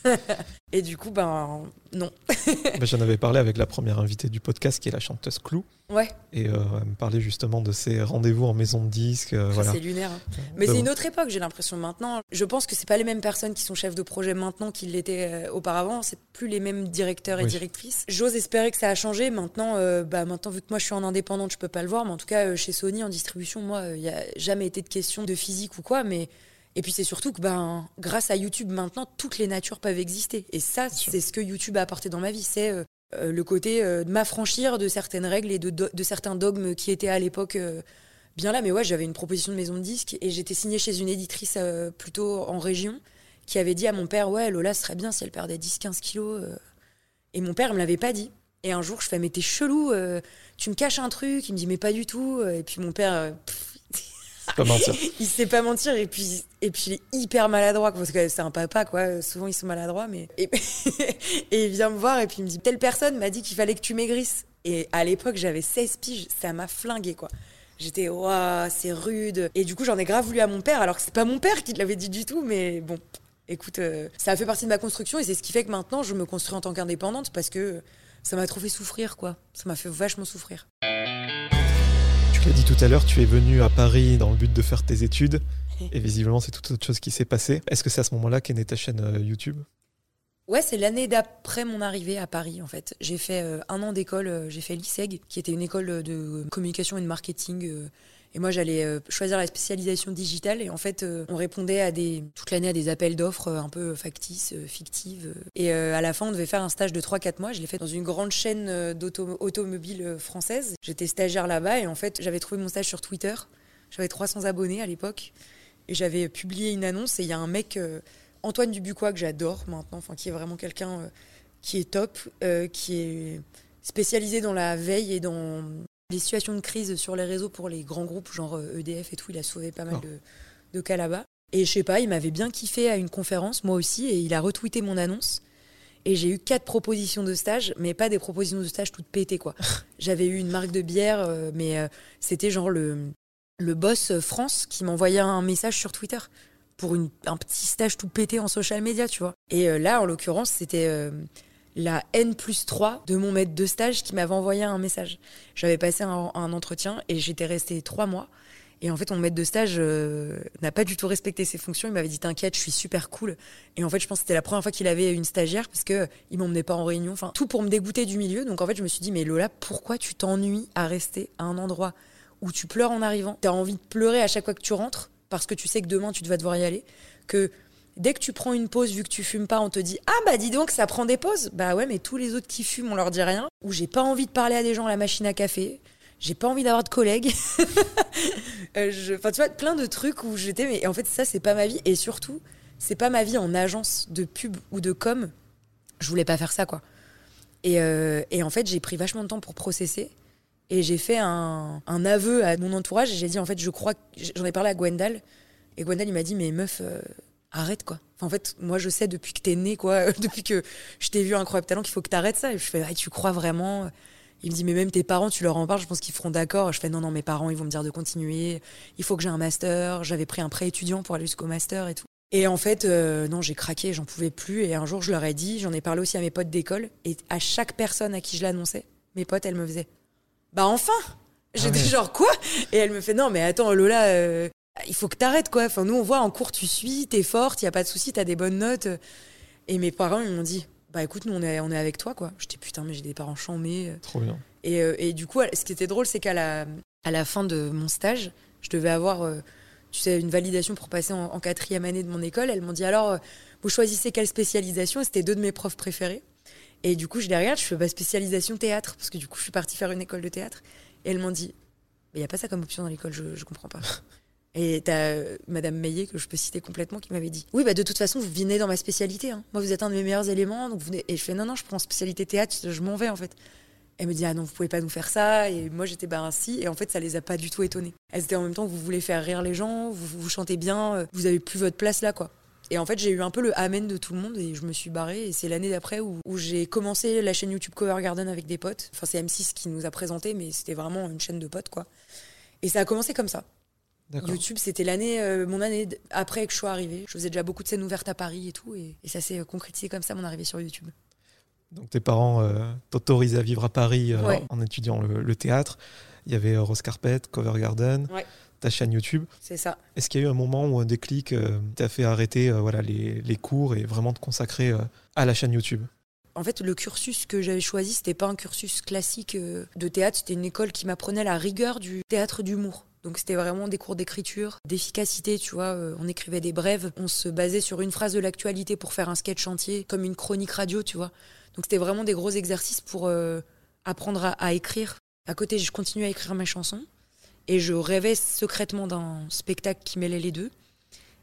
Et du coup, ben non. Bah, J'en avais parlé avec la première invitée du podcast qui est la chanteuse Clou. Ouais, Et euh, elle me parlait justement de ses rendez-vous en maison de disque. euh, voilà. c'est lunaire. hein. Mais Bah, c'est bon. une autre époque, j'ai l'impression maintenant. Je pense que c'est pas les mêmes personnes qui sont chefs de projet maintenant qu'ils l'étaient euh, auparavant. C'est plus les mêmes directeurs et Oui. directrices. J'ose espérer que ça a changé. Maintenant, euh, bah maintenant vu que moi je suis en indépendante, je peux pas le voir. Mais en tout cas, euh, chez Sony en distribution, moi, il y a jamais été de question de physique ou quoi. Mais et puis c'est surtout que ben grâce à YouTube maintenant, toutes les natures peuvent exister. Et ça, c'est ce que YouTube a apporté dans ma vie. C'est euh, euh, le côté euh, de m'affranchir de certaines règles et de, certains dogmes qui étaient à l'époque. euh, bien là, mais ouais, j'avais une proposition de maison de disque et j'étais signée chez une éditrice plutôt en région qui avait dit à mon père, ouais, Lola, ce serait bien si elle perdait 10-15 kilos. Et mon père, me l'avait pas dit. Et un jour, je fais, mais t'es chelou, tu me caches un truc. Il me dit, mais pas du tout. Et puis mon père, pff, pas mentir. il sait pas mentir. Et puis, et puis il est hyper maladroit, parce que c'est un papa, quoi. Souvent, ils sont maladroits. Mais... Et, et il vient me voir et puis il me dit, telle personne m'a dit qu'il fallait que tu maigrisses. Et à l'époque, j'avais 16 piges. Ça m'a flingué, quoi. J'étais, waouh, c'est rude. Et du coup, j'en ai grave voulu à mon père, alors que c'est pas mon père qui l'avait dit du tout, mais bon. Écoute, euh, ça a fait partie de ma construction et c'est ce qui fait que maintenant je me construis en tant qu'indépendante parce que ça m'a trop fait souffrir, quoi. Ça m'a fait vachement souffrir. Tu l'as dit tout à l'heure, tu es venu à Paris dans le but de faire tes études. Et visiblement, c'est toute autre chose qui s'est passé. Est-ce que c'est à ce moment-là qu'est née ta chaîne euh, YouTube? Ouais, c'est l'année d'après mon arrivée à Paris, en fait. J'ai fait euh, un an d'école, euh, j'ai fait l'ISEG, qui était une école de communication et de marketing. Et moi, j'allais euh, choisir la spécialisation digitale. Et en fait, euh, on répondait à des, toute l'année à des appels d'offres euh, un peu factices, fictives. Et à la fin, on devait faire un stage de 3-4 mois. Je l'ai fait dans une grande chaîne d'auto- automobiles euh, française. J'étais stagiaire là-bas. Et en fait, j'avais trouvé mon stage sur Twitter. J'avais 300 abonnés à l'époque. Et j'avais publié une annonce. Et il y a un mec... Antoine Dubuquois, que j'adore maintenant, enfin, qui est vraiment quelqu'un qui est top, qui est spécialisé dans la veille et dans les situations de crise sur les réseaux pour les grands groupes, genre euh, EDF et tout. Il a sauvé pas mal D'accord. de, de cas là-bas. Et je sais pas, il m'avait bien kiffé à une conférence, moi aussi, et il a retweeté mon annonce. Et j'ai eu quatre propositions de stage, mais pas des propositions de stage toutes pétées, quoi. J'avais eu une marque de bière, euh, mais euh, c'était genre le, le boss France qui m'envoyait un message sur Twitter pour une- un petit stage tout pété en social media, tu vois. Et là, en l'occurrence, c'était euh, la N plus 3 de mon maître de stage qui m'avait envoyé un message. J'avais passé un, entretien et j'étais restée trois mois. Et en fait, mon maître de stage euh, n'a pas du tout respecté ses fonctions. Il m'avait dit T'inquiète, je suis super cool. Et en fait, je pense que c'était la première fois qu'il avait une stagiaire parce que il m'emmenait pas en réunion. Enfin, tout pour me dégoûter du milieu. Donc en fait, je me suis dit Mais Lola, pourquoi tu t'ennuies à rester à un endroit où tu pleures en arrivant? T'as envie de pleurer à chaque fois que tu rentres parce que tu sais que demain tu vas devoir y aller. Que dès que tu prends une pause, vu que tu fumes pas, on te dit Ah bah dis donc, ça prend des pauses. Bah ouais, mais tous les autres qui fument, on leur dit rien. Ou j'ai pas envie de parler à des gens à la machine à café. J'ai pas envie d'avoir de collègues. Euh, Enfin, tu vois, plein de trucs où j'étais, mais en fait, ça, c'est pas ma vie. Et surtout, c'est pas ma vie en agence de pub ou de com. Je voulais pas faire ça, quoi. Et, euh, et en fait, j'ai pris vachement de temps pour processer. Et j'ai fait un, un aveu à mon entourage. Et j'ai dit, en fait, je crois. J'en ai parlé à Gwendal. Et Gwendal, il m'a dit, mais meuf, euh, arrête, quoi. Enfin, en fait, moi, je sais depuis que t'es née, quoi, depuis que je t'ai vu Incroyable Talent, qu'il faut que t'arrêtes ça. Et je fais, ah, tu crois vraiment? Il me dit, mais même tes parents, tu leur en parles, je pense qu'ils feront d'accord. Je fais, non, non, mes parents, ils vont me dire de continuer. Il faut que j'ai un master. J'avais pris un prêt étudiant pour aller jusqu'au master et tout. Et en fait, euh, non, j'ai craqué, j'en pouvais plus. Et un jour, je leur ai dit, j'en ai parlé aussi à mes potes d'école. Et à chaque personne à qui je l'annonçais, mes potes, elles me faisaient, bah enfin J'étais ouais. genre, quoi? Et elle me fait, non, mais attends, Lola, euh, il faut que t'arrêtes, quoi. Enfin, nous, on voit en cours, tu suis, t'es forte, y a pas de souci, t'as des bonnes notes. Et mes parents, ils m'ont dit, bah écoute, nous, on est, on est avec toi, quoi. J'étais, putain, mais j'ai des parents chambés. Trop bien. Et, euh, et du coup, ce qui était drôle, c'est qu'à la, à la fin de mon stage, je devais avoir, euh, tu sais, une validation pour passer en, quatrième année de mon école. Elles m'ont dit alors, euh, vous choisissez quelle spécialisation? C'était deux de mes profs préférés. Et du coup, je les regarde, je fais ma spécialisation théâtre, parce que du coup, je suis partie faire une école de théâtre. Et elles m'ont dit, il n'y a pas ça comme option dans l'école, je, ne comprends pas. Et t'as euh, Madame Meillet, que je peux citer complètement, qui m'avait dit Oui, bah de toute façon, vous venez dans ma spécialité. Hein. Moi, vous êtes un de mes meilleurs éléments. Donc. Et je fais Non, non, je prends spécialité théâtre, je m'en vais en fait. Elle me dit ah non vous pouvez pas nous faire ça et moi j'étais bah ainsi et en fait ça les a pas du tout étonnés. Elles étaient en même temps vous voulez faire rire les gens, vous, vous chantez bien, euh, vous avez plus votre place là quoi. Et en fait j'ai eu un peu le amen de tout le monde et je me suis barrée et c'est l'année d'après où, où j'ai commencé la chaîne YouTube Cover Garden avec des potes. Enfin c'est M6 qui nous a présenté mais c'était vraiment une chaîne de potes quoi. Et ça a commencé comme ça. YouTube, c'était l'année, euh, mon année après que je sois arrivée. Je faisais déjà beaucoup de scènes ouvertes à Paris et tout, et, et ça s'est concrétisé comme ça mon arrivée sur YouTube. Donc tes parents euh, t'autorisaient à vivre à Paris euh, en étudiant le, théâtre. Il y avait euh, Rose Carpet, Cover Garden, ta chaîne YouTube. C'est ça. Est-ce qu'il y a eu un moment où un déclic t'a fait arrêter voilà, les, les, cours et vraiment te consacrer à la chaîne YouTube? En fait, le cursus que j'avais choisi, c'était pas un cursus classique de théâtre, c'était une école qui m'apprenait la rigueur du théâtre d'humour. Donc c'était vraiment des cours d'écriture, d'efficacité, tu vois. on écrivait des brèves, on se basait sur une phrase de l'actualité pour faire un sketch chantier, comme une chronique radio, tu vois. Donc c'était vraiment des gros exercices pour euh, apprendre à, écrire. À côté, je continuais à écrire mes chansons et je rêvais secrètement d'un spectacle qui mêlait les deux.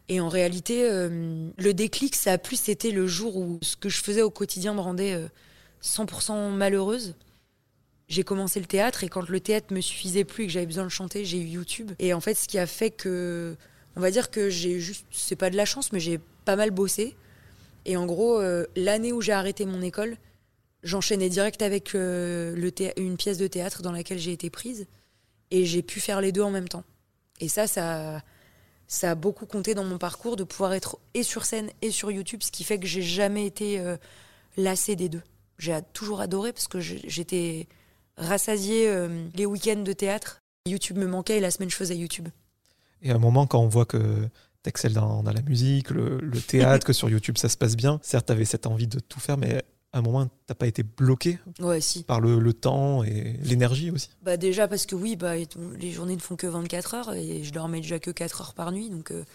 Et en réalité, euh, le déclic, ça a plus été le jour où ce que je faisais au quotidien me rendait 100% euh, malheureuse. J'ai commencé le théâtre et quand le théâtre me suffisait plus et que j'avais besoin de chanter, j'ai eu YouTube. Et en fait, ce qui a fait que, on va dire que j'ai juste, c'est pas de la chance, mais j'ai pas mal bossé. Et en gros, euh, l'année où j'ai arrêté mon école, j'enchaînais direct avec euh, le une pièce de théâtre dans laquelle j'ai été prise. Et j'ai pu faire les deux en même temps. Et ça, ça, ça a beaucoup compté dans mon parcours de pouvoir être et sur scène et sur YouTube, ce qui fait que j'ai jamais été euh, lassée des deux. J'ai toujours adoré parce que j'étais rassasiée les week-ends de théâtre. YouTube me manquait et la semaine je faisais YouTube. Et à un moment, quand on voit que t'excelles dans, dans la musique, le, théâtre, que sur YouTube ça se passe bien. Certes, t'avais cette envie de tout faire, mais à un moment, t'as pas été bloqué ouais, si. par le, temps et l'énergie aussi bah Déjà parce que oui, bah, les journées ne font que 24 heures et je dormais déjà que 4 heures par nuit. Donc euh,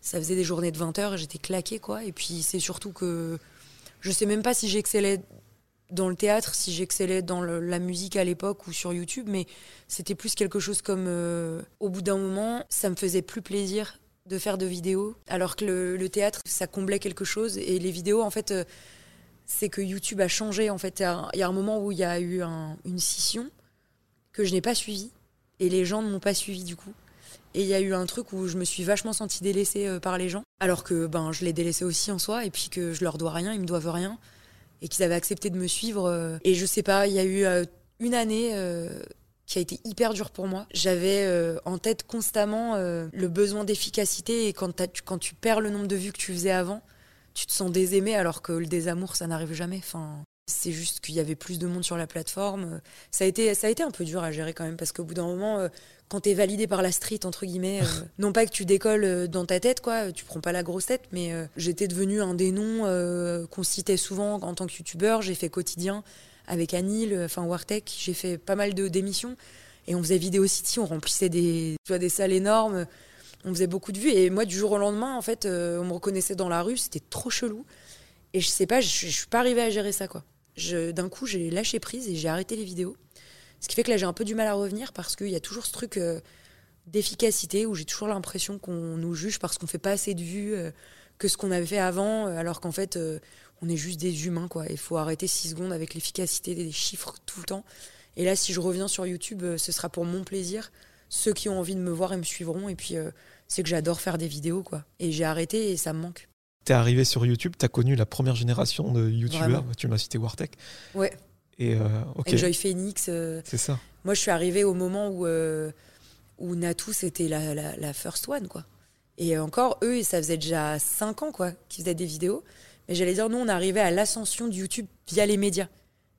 ça faisait des journées de 20 heures et j'étais claquée. Quoi. Et puis c'est surtout que je sais même pas si j'excellais dans le théâtre, si j'excellais dans la musique à l'époque ou sur YouTube, mais c'était plus quelque chose comme euh, au bout d'un moment, ça me faisait plus plaisir de faire de vidéos, alors que le, théâtre, ça comblait quelque chose. Et les vidéos, en fait, euh, c'est que YouTube a changé. En fait, il y a un moment où il y a eu une scission que je n'ai pas suivie. Et les gens ne m'ont pas suivi du coup. Et il y a eu un truc où je me suis vachement sentie délaissée euh, par les gens, alors que ben, je les délaissais aussi en soi, et puis que je leur dois rien, ils me doivent rien, et qu'ils avaient accepté de me suivre. Euh. et je sais pas, il y a eu une année qui a été hyper dur pour moi. J'avais euh, en tête constamment euh, le besoin d'efficacité et quand, quand tu perds le nombre de vues que tu faisais avant, tu te sens désaimé alors que le désamour, ça n'arrive jamais. Enfin, c'est juste qu'il y avait plus de monde sur la plateforme. Ça a été, ça a été un peu dur à gérer quand même parce qu'au bout d'un moment, euh, quand tu es validé par la street, entre guillemets, non pas que tu décolles dans ta tête, quoi, tu prends pas la grosse tête, mais j'étais devenu un des noms qu'on citait souvent en tant que youtubeur. J'ai fait quotidien avec Anil, enfin Wartech, j'ai fait pas mal de d'émissions et on faisait Vidéo City, on remplissait des, tu vois, des salles énormes, on faisait beaucoup de vues et moi du jour au lendemain en fait, euh, on me reconnaissait dans la rue, c'était trop chelou et je sais pas, je, suis pas arrivée à gérer ça quoi. D'un coup, j'ai lâché prise et j'ai arrêté les vidéos. Ce qui fait que là, j'ai un peu du mal à revenir parce qu'il y a toujours ce truc euh, d'efficacité où j'ai toujours l'impression qu'on nous juge parce qu'on fait pas assez de vues euh, que ce qu'on avait fait avant, alors qu'en fait, on est juste des humains, quoi. Il faut arrêter six secondes avec l'efficacité des chiffres tout le temps. Et là, si je reviens sur YouTube, euh, ce sera pour mon plaisir. Ceux qui ont envie de me voir et me suivront. Et puis, euh, c'est que j'adore faire des vidéos, quoi. Et j'ai arrêté et ça me manque. T'es arrivé sur YouTube, t'as connu la première génération de YouTubeurs. Tu m'as cité Wartech. Ouais. Et euh, Enjoy Phoenix. c'est ça. Moi, je suis arrivé au moment où, où Natou, c'était la, la, la, first one, quoi. Et encore, eux, ça faisait déjà 5 ans, quoi, qu'ils faisaient des vidéos. Mais j'allais dire, nous, on arrivait à l'ascension de YouTube via les médias.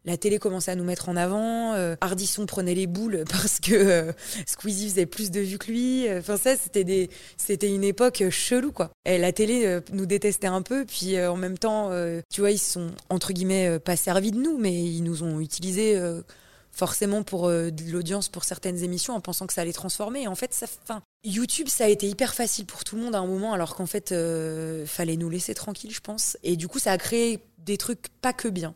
La télé commençait à nous mettre en avant. Euh, Ardisson prenait les boules parce que euh, Squeezie faisait plus de vues que lui. Enfin, ça, c'était des, c'était une époque chelou, quoi. Et la télé euh, nous détestait un peu. Puis en même temps, tu vois, ils sont entre guillemets pas servis de nous, mais ils nous ont utilisés forcément pour de l'audience pour certaines émissions en pensant que ça allait transformer. En fait, ça, YouTube, ça a été hyper facile pour tout le monde à un moment, alors qu'en fait, fallait nous laisser tranquille, je pense. Et du coup, ça a créé des trucs pas que bien.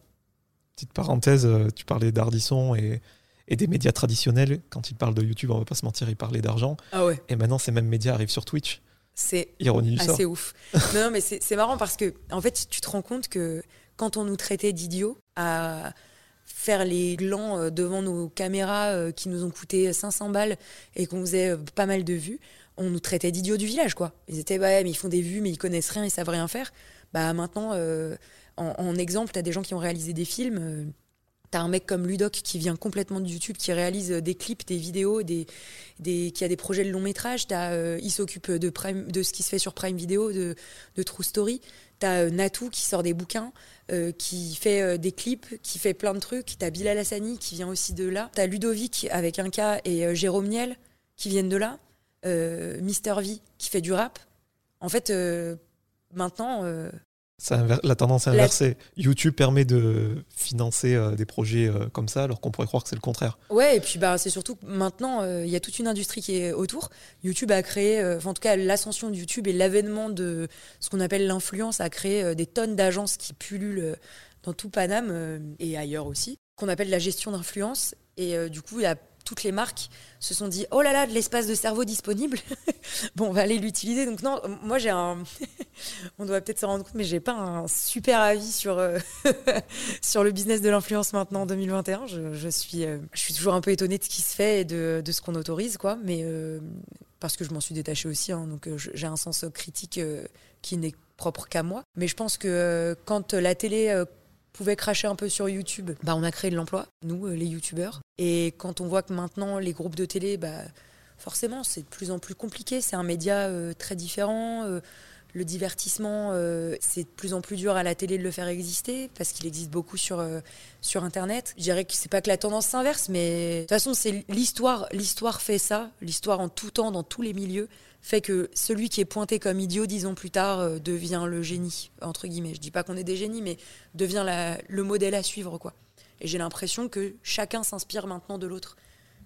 Petite parenthèse, tu parlais d'Ardisson et, et des médias traditionnels. Quand ils parlent de YouTube, on va pas se mentir, ils parlaient d'argent. Ah ouais. Et maintenant, ces mêmes médias arrivent sur Twitch. C'est ironie du assez ouf. non, mais c'est marrant parce que, en fait, tu te rends compte que quand on nous traitait d'idiots à faire les glands euh, devant nos caméras euh, qui nous ont coûté 500 balles et qu'on faisait euh, pas mal de vues, on nous traitait d'idiots du village, quoi. Ils étaient, ouais, mais ils font des vues, mais ils connaissent rien, ils savent rien faire. Bah maintenant, en, exemple, tu as des gens qui ont réalisé des films T'as un mec comme Ludoc qui vient complètement de YouTube, qui réalise euh, des clips, des vidéos, des, qui a des projets de long métrage. Euh, il s'occupe de, de ce qui se fait sur Prime Video, de, de True Story. T'as euh, Natou qui sort des bouquins, qui fait des clips, qui fait plein de trucs. T'as Bilal Hassani qui vient aussi de là. T'as Ludovic avec un et Jérôme Niel qui viennent de là. Mister V qui fait du rap. En fait, maintenant, la tendance est inversée. YouTube permet de financer euh, des projets euh, comme ça, alors qu'on pourrait croire que c'est le contraire. Ouais, et puis bah, c'est surtout que maintenant, euh, il y a toute une industrie qui est autour. YouTube a créé, en tout cas, l'ascension de YouTube et l'avènement de ce qu'on appelle l'influence a créé des tonnes d'agences qui pullulent dans tout Paname et ailleurs aussi, qu'on appelle la gestion d'influence. Et du coup, il y a toutes les marques se sont dit oh là là de l'espace de cerveau disponible. Bon on va aller l'utiliser. Donc non moi j'ai un on doit peut-être se rendre compte mais j'ai pas un super avis sur euh, le business de l'influence maintenant en 2021 je, suis euh, je suis toujours un peu étonnée de ce qui se fait et de, de ce qu'on autorise quoi. Mais euh, parce que je m'en suis détachée aussi hein, donc j'ai un sens critique qui n'est propre qu'à moi. Mais je pense que quand la télé pouvait cracher un peu sur YouTube, bah, on a créé de l'emploi, nous, euh, les YouTubeurs. Et quand on voit que maintenant, les groupes de télé, bah, forcément, c'est de plus en plus compliqué. C'est un média euh, très différent. Euh, le divertissement, c'est de plus en plus dur à la télé de le faire exister parce qu'il existe beaucoup sur, sur Internet. Je dirais que c'est pas que la tendance s'inverse, mais de toute façon, c'est l'histoire. L'histoire fait ça. L'histoire en tout temps, dans tous les milieux fait que celui qui est pointé comme idiot dix ans plus tard euh, devient le génie, entre guillemets. Je dis pas qu'on est des génies, mais devient le modèle à suivre, quoi. Et j'ai l'impression que chacun s'inspire maintenant de l'autre.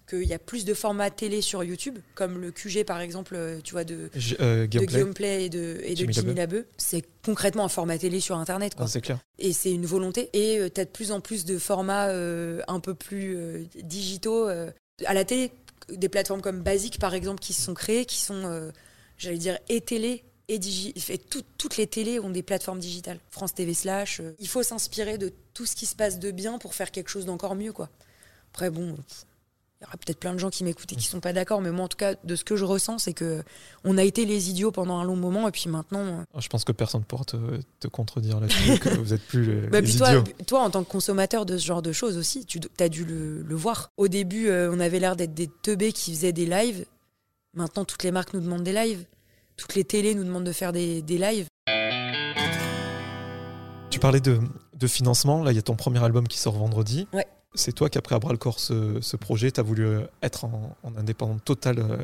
Qu'il y a plus de formats télé sur YouTube, comme le QG par exemple, euh, tu vois, de, euh, Guillaume Play et de, et de Jimmy, Labeu. C'est concrètement un format télé sur Internet. Quoi. Ah, clair. Et c'est une volonté. Et tu as de plus en plus de formats un peu plus digitaux. à la télé, des plateformes comme Basic, par exemple, qui se sont créées, qui sont, euh, j'allais dire, et télé et, digi et toutes les télés ont des plateformes digitales. France TV slash. Euh, il faut s'inspirer de tout ce qui se passe de bien pour faire quelque chose d'encore mieux, quoi. Après, bon, il y aura peut-être plein de gens qui m'écoutent et qui sont pas d'accord, mais moi, en tout cas, de ce que je ressens, c'est que on a été les idiots pendant un long moment, et puis maintenant. Euh, ah, je pense que personne ne pourra te, contredire là-dessus, que vous êtes plus les, bah, idiots. Toi, en tant que consommateur de ce genre de choses aussi, tu as dû le, voir. Au début, euh, on avait l'air d'être des teubés qui faisaient des lives. Maintenant, toutes les marques nous demandent des lives. Toutes les télés nous demandent de faire des, des lives. Tu parlais de, de financement. Là, il y a ton premier album qui sort vendredi. Ouais. C'est toi qui as pris à bras le corps ce, projet. Tu as voulu euh, être en, indépendant total euh,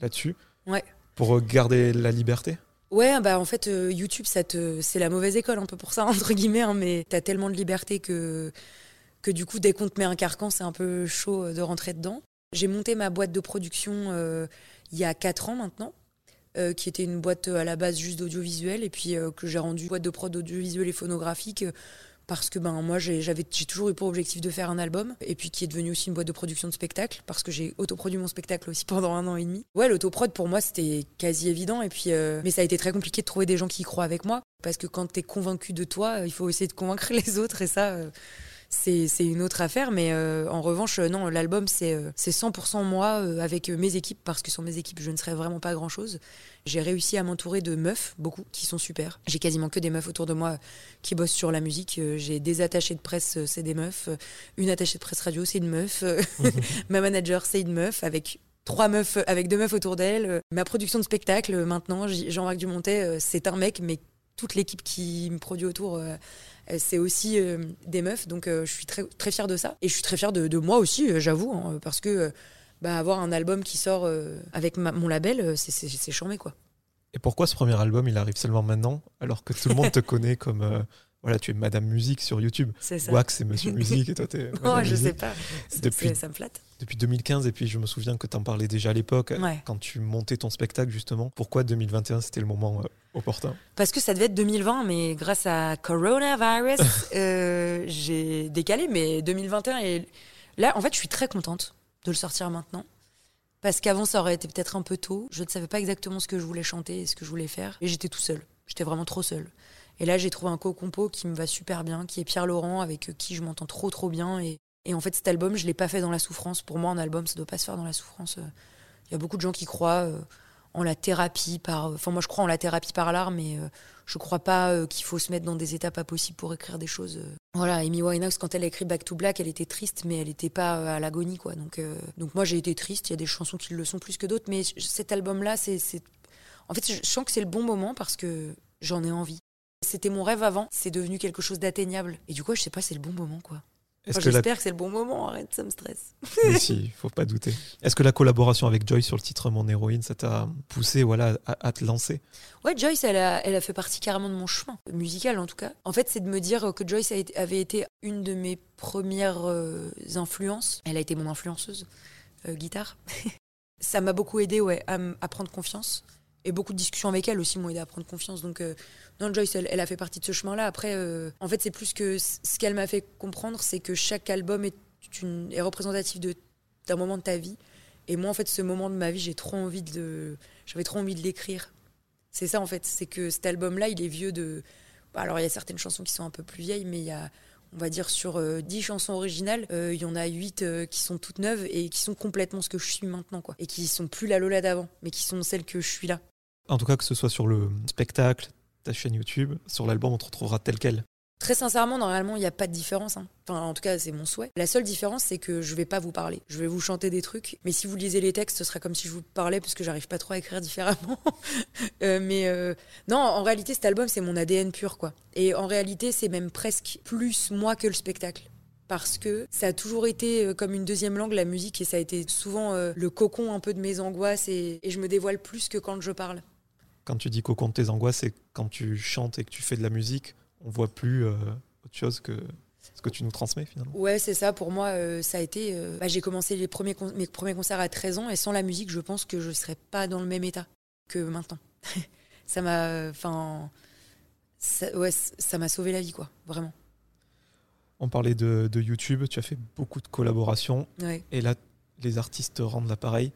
là-dessus. Ouais. Pour euh, garder la liberté Ouais, bah en fait, YouTube, ça te... c'est la mauvaise école un peu pour ça, entre guillemets, hein, mais tu as tellement de liberté que... que du coup, dès qu'on te met un carcan, c'est un peu chaud de rentrer dedans. J'ai monté ma boîte de production il y a 4 ans maintenant. qui était une boîte à la base juste d'audiovisuel et puis que j'ai rendu boîte de prod audiovisuel et phonographique parce que ben moi j'avais j'ai toujours eu pour objectif de faire un album et puis qui est devenu aussi une boîte de production de spectacle parce que j'ai autoproduit mon spectacle aussi pendant un an et demi. Ouais, l'autoprod pour moi c'était quasi évident et puis euh, mais ça a été très compliqué de trouver des gens qui y croient avec moi parce que quand tu es convaincu de toi, il faut essayer de convaincre les autres et ça euh, c'est une autre affaire. Mais euh, en revanche, euh, non, l'album, c'est euh, c'est 100% moi avec mes équipes, parce que sans mes équipes, je ne serais vraiment pas grand-chose. J'ai réussi à m'entourer de meufs, beaucoup, qui sont super. J'ai quasiment que des meufs autour de moi qui bossent sur la musique. J'ai des attachés de presse, c'est des meufs. Une attachée de presse radio, c'est une meuf. Ma manager, c'est une meuf, avec trois meufs, avec deux meufs autour d'elle. Ma production de spectacle, maintenant, Jean-Marc Dumontet, c'est un mec, mais toute l'équipe qui me produit autour, euh, euh, c'est aussi euh, des meufs. Donc je suis très, très fière de ça. Et je suis très fière de, moi aussi, j'avoue, hein, parce que bah, avoir un album qui sort avec mon label, c'est charmé, quoi. Et pourquoi ce premier album, il arrive seulement maintenant, alors que tout le monde te connaît comme voilà, tu es Madame Musique sur YouTube. C'est ça. Wax, c'est Monsieur Musique et toi, t'es. Non, Madame je Musique. sais pas. Depuis- Ça me flatte. Depuis 2015, et puis je me souviens que tu en parlais déjà à l'époque, Ouais. quand tu montais ton spectacle, justement. Pourquoi 2021, c'était le moment euh, opportun? Parce que ça devait être 2020, mais grâce à coronavirus, euh, j'ai décalé. Mais 2021, et là, en fait, je suis très contente de le sortir maintenant. Parce qu'avant, ça aurait été peut-être un peu tôt. Je ne savais pas exactement ce que je voulais chanter et ce que je voulais faire. Et j'étais tout seul. J'étais vraiment trop seul. Et là, j'ai trouvé un co-compo qui me va super bien, qui est Pierre Laurent, avec qui je m'entends trop, trop bien. Et, en fait, cet album, je l'ai pas fait dans la souffrance. Pour moi, un album, ça doit pas se faire dans la souffrance. Il y a beaucoup de gens qui croient euh, en la thérapie par. Enfin, moi, je crois en la thérapie par l'art, mais euh, je crois pas euh, qu'il faut se mettre dans des états pas possibles pour écrire des choses. euh. Voilà, Amy Winehouse, quand elle a écrit Back to Black, elle était triste, mais elle n'était pas euh, à l'agonie, quoi. Donc, euh, donc moi, j'ai été triste. Il y a des chansons qui le sont plus que d'autres, mais cet album-là, c'est- En fait, je sens que c'est le bon moment parce que j'en ai envie. C'était mon rêve avant, c'est devenu quelque chose d'atteignable. Et du coup, je sais pas, c'est le bon moment, quoi. Enfin, la... J'espère que c'est le bon moment, arrête, ça me stresse. Mais si, faut pas douter. Est-ce que la collaboration avec Joy sur le titre Mon héroïne, ça t'a poussé voilà, à, à te lancer? Ouais, Joyce, elle a, elle a fait partie carrément de mon chemin, musical en tout cas. En fait, c'est de me dire que Joyce été- avait été une de mes premières euh, influences. Elle a été mon influenceuse, euh, guitare. Ça m'a beaucoup aidé ouais, à prendre confiance. Et beaucoup de discussions avec elle aussi m'ont aidé à prendre confiance. Donc, euh, non, Joyce, elle, a fait partie de ce chemin-là. Après, euh, en fait, c'est plus que ce qu'elle m'a fait comprendre, c'est que chaque album est, représentatif d'un moment de ta vie. Et moi, en fait, ce moment de ma vie, j'ai trop envie de, j'avais trop envie de l'écrire. C'est ça en fait, c'est que cet album-là, il est vieux de. bah, Alors il y a certaines chansons qui sont un peu plus vieilles, mais il y a, on va dire, sur euh, 10 chansons originales, euh, il y en a 8 qui sont toutes neuves et qui sont complètement ce que je suis maintenant, quoi. Et qui sont plus la Lola d'avant, mais qui sont celles que je suis là. En tout cas, que ce soit sur le spectacle, ta chaîne YouTube, sur l'album, on te retrouvera tel quel. Très sincèrement, normalement, il n'y a pas de différence. hein. Enfin, en tout cas, c'est mon souhait. La seule différence, c'est que je vais pas vous parler. Je vais vous chanter des trucs, mais si vous lisez les textes, ce sera comme si je vous parlais, parce que j'arrive pas trop à écrire différemment. Euh, mais euh, non, en réalité, cet album, c'est mon ADN pur, quoi. Et en réalité, c'est même presque plus moi que le spectacle. Parce que ça a toujours été euh, comme une deuxième langue, la musique, et ça a été souvent le cocon un peu de mes angoisses, et je me dévoile plus que quand je parle. Quand tu dis cocon de tes angoisses, c'est quand tu chantes et que tu fais de la musique, on voit plus euh, autre chose que ce que tu nous transmets finalement. Ouais, c'est ça. Pour moi, euh, ça a été. euh, bah, j'ai commencé les premiers con- mes premiers concerts à 13 ans et sans la musique, je pense que je serais pas dans le même état que maintenant. ça m'a. Enfin. ça- ouais, ça m'a sauvé la vie, quoi. Vraiment. On parlait de, de YouTube, tu as fait beaucoup de collaborations Ouais. et là, les artistes rendent l'appareil.